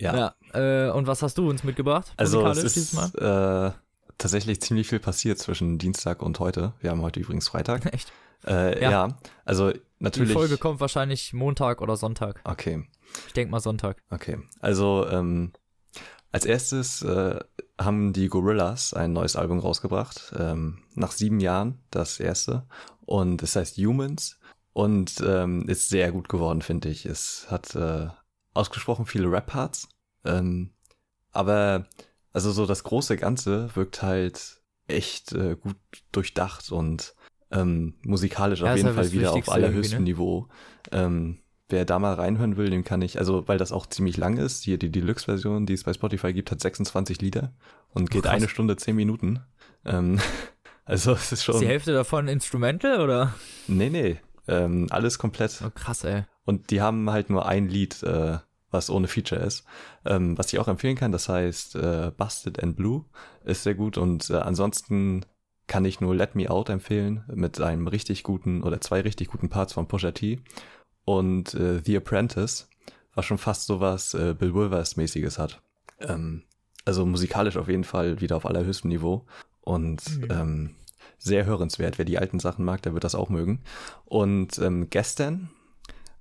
Ja. Ja. Äh, und was hast du uns mitgebracht? Also, es ist äh, tatsächlich ziemlich viel passiert zwischen Dienstag und heute. Wir haben heute übrigens Freitag. Echt? Äh, Ja. ja. also natürlich. Die Folge kommt wahrscheinlich Montag oder Sonntag. Okay, Ich denke mal Sonntag. okay. Also ähm, als erstes äh, haben die Gorillas ein neues Album rausgebracht. Ähm, nach sieben Jahren das erste. Und es heißt Humans und ähm, ist sehr gut geworden, finde ich. Es hat äh, ausgesprochen viele Rap-Parts. Ähm, aber also so das große Ganze wirkt halt echt äh, gut durchdacht und ähm, musikalisch Ja, auf ist jeden halt Fall wieder auf allerhöchstem irgendwie, Niveau. Ähm, wer da mal reinhören will, dem kann ich, also weil das auch ziemlich lang ist, hier die Deluxe-Version, die es bei Spotify gibt, hat 26 Lieder und geht krass. eine Stunde, zehn Minuten. Ähm, also es ist Ist schon. die Hälfte davon Instrumental oder? Nee, nee. Ähm, alles komplett. Oh, krass, ey. Und die haben halt nur ein Lied, äh, was ohne Feature ist. Ähm, was ich auch empfehlen kann, das heißt äh, Busted and Blue, ist sehr gut. Und äh, ansonsten kann ich nur Let Me Out empfehlen, mit einem richtig guten oder zwei richtig guten Parts von Pusha T. Und äh, The Apprentice, was schon fast sowas äh, Bill Wilvers-mäßiges hat. Ähm, also musikalisch auf jeden Fall wieder auf allerhöchstem Niveau. Und Mhm. ähm, sehr hörenswert. Wer die alten Sachen mag, der wird das auch mögen. Und ähm, gestern,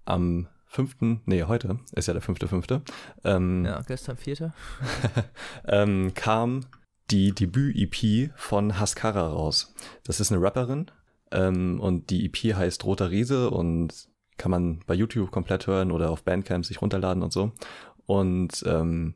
am fünften, nee, heute, ist ja der fünfte, fünfte, ähm, Ja, gestern Vierter. ähm, kam die Debüt-EP von Haskara raus. Das ist eine Rapperin ähm, und die EP heißt Roter Riese und kann man bei YouTube komplett hören oder auf Bandcamp sich runterladen und so. Und ähm,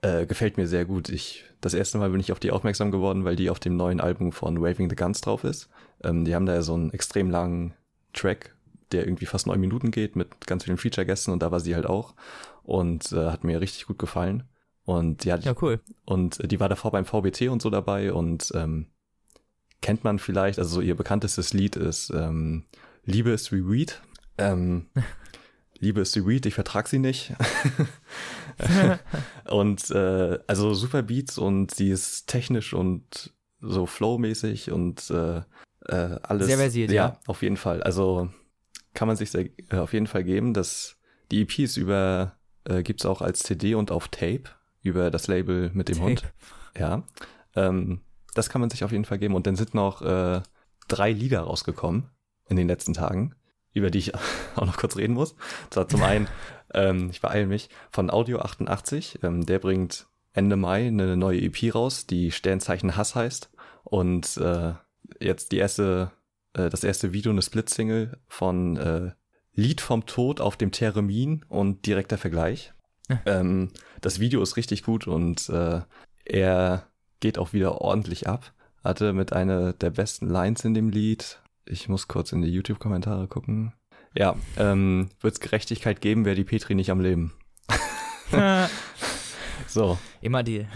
äh, gefällt mir sehr gut. Ich, das erste Mal bin ich auf die aufmerksam geworden, weil die auf dem neuen Album von Waving the Guns drauf ist. Ähm, die haben da ja so einen extrem langen Track, der irgendwie fast neun Minuten geht mit ganz vielen Feature-Gästen und da war sie halt auch und äh, hat mir richtig gut gefallen. Und die hat Ja, cool. und äh, die war davor beim VBT und so dabei und ähm, kennt man vielleicht, also so ihr bekanntestes Lied ist ähm, Liebe ist wie Weed. Ähm, Liebe ist die Weed, ich vertrag sie nicht. und äh, also super Beats und sie ist technisch und so flowmäßig und äh, äh, alles. Sehr versiert, ja. ja. auf jeden Fall. Also kann man sich sehr, äh, auf jeden Fall geben. dass die EPs über äh, gibt's auch als CD und auf Tape über das Label mit dem Tape. Hund. Ja. Ähm, das kann man sich auf jeden Fall geben. Und dann sind noch äh, drei Lieder rausgekommen in den letzten Tagen, über die ich auch noch kurz reden muss. Zwar zum einen, ähm, ich beeile mich, von Audio 88. Ähm, der bringt Ende Mai eine neue EP raus, die Sternzeichen Hass heißt. Und äh, jetzt die erste, äh, das erste Video, eine Split-Single von äh, Lied vom Tod auf dem Theremin und direkter Vergleich. Ja. Ähm, das Video ist richtig gut und äh, er geht auch wieder ordentlich ab. Hatte mit einer der besten Lines in dem Lied. Ich muss kurz in die YouTube-Kommentare gucken. Ja, ähm, wird es Gerechtigkeit geben, wäre die Petri nicht am Leben. So, Immer die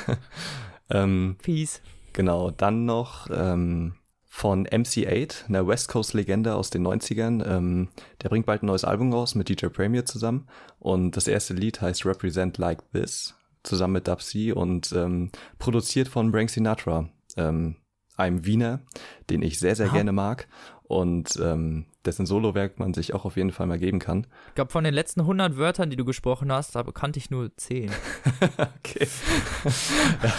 ähm, Peace. genau, dann noch ähm, von MC8, einer West Coast-Legende aus den 90ern. Ähm, der bringt bald ein neues Album raus mit DJ Premier zusammen. Und das erste Lied heißt Represent Like This, zusammen mit Dub C und ähm, produziert von Frank Sinatra, ähm, einem Wiener, den ich sehr, sehr Aha. gerne mag und ähm, dessen Solowerk man sich auch auf jeden Fall mal geben kann. Ich glaube, von den letzten 100 Wörtern, die du gesprochen hast, da kannte ich nur 10. okay. ja.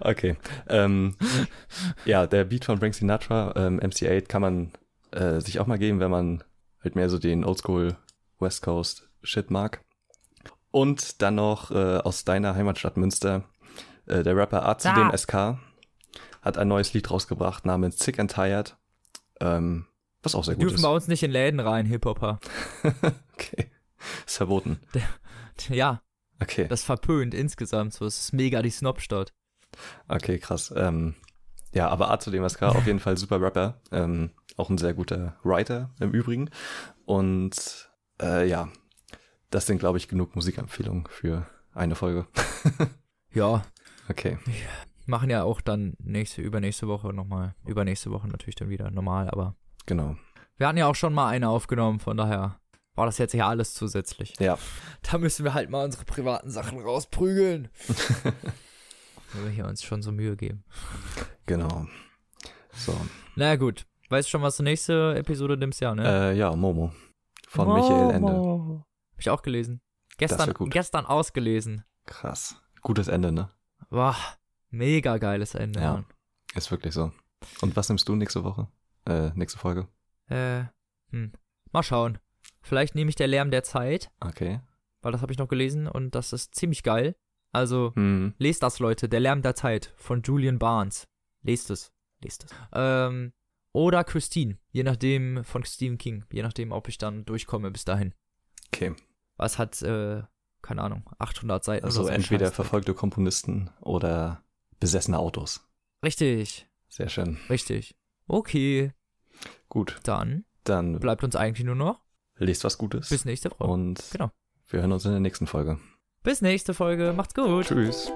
Okay. Ähm, ja, der Beat von Frank Sinatra, ähm, MC8, kann man äh, sich auch mal geben, wenn man halt mehr so den Oldschool West Coast Shit mag. Und dann noch äh, aus deiner Heimatstadt Münster, äh, der Rapper A zu Ah. dem SK hat ein neues Lied rausgebracht namens Sick and Tired. Ähm, was auch sehr gut Dürfen ist. bei uns nicht in Läden rein, Hip-Hopper. okay. Ist verboten. Ja, Okay. das verpönt insgesamt so. Es ist mega die Snobstadt. Okay, krass. Ähm, ja, aber A zu dem SK auf jeden Fall super Rapper. Ähm, auch ein sehr guter Writer im Übrigen. Und äh, ja, das sind, glaube ich, genug Musikempfehlungen für eine Folge. Ja, Okay. Machen ja auch dann nächste, übernächste Woche nochmal. Übernächste Woche natürlich dann wieder normal, aber Genau. wir hatten ja auch schon mal eine aufgenommen, von daher war das jetzt ja alles zusätzlich. Ja. Da müssen wir halt mal unsere privaten Sachen rausprügeln. Wenn wir hier uns schon so Mühe geben. Genau. So. Na gut. Weißt du schon, was du nächste Episode nimmst? Ja, ne? Äh, ja, Momo. Von Michael Ende. Momo. Hab ich auch gelesen. Gestern, gestern ausgelesen. Krass. Gutes Ende, ne? Boah, mega geiles Ende. Ja. Mann. Ist wirklich so. Und was nimmst du nächste Woche? Äh, nächste Folge? Äh, hm. Mal schauen. Vielleicht nehme ich der Lärm der Zeit, Okay. weil das habe ich noch gelesen und das ist ziemlich geil. Also, Hm. lest das, Leute. Der Lärm der Zeit von Julian Barnes. Lest es. Lest es. Ähm, oder Christine. Je nachdem von Stephen King. Je nachdem, ob ich dann durchkomme bis dahin. Okay. Was hat, äh, keine Ahnung, 800 Seiten Also entweder verfolgte Komponisten oder besessene Autos. Richtig, Sehr schön. richtig. Okay, Gut. dann Dann bleibt uns eigentlich nur noch lest was Gutes. bis nächste Folge. Und Genau. wir hören uns in der nächsten Folge. Bis nächste Folge. Macht's gut. Tschüss.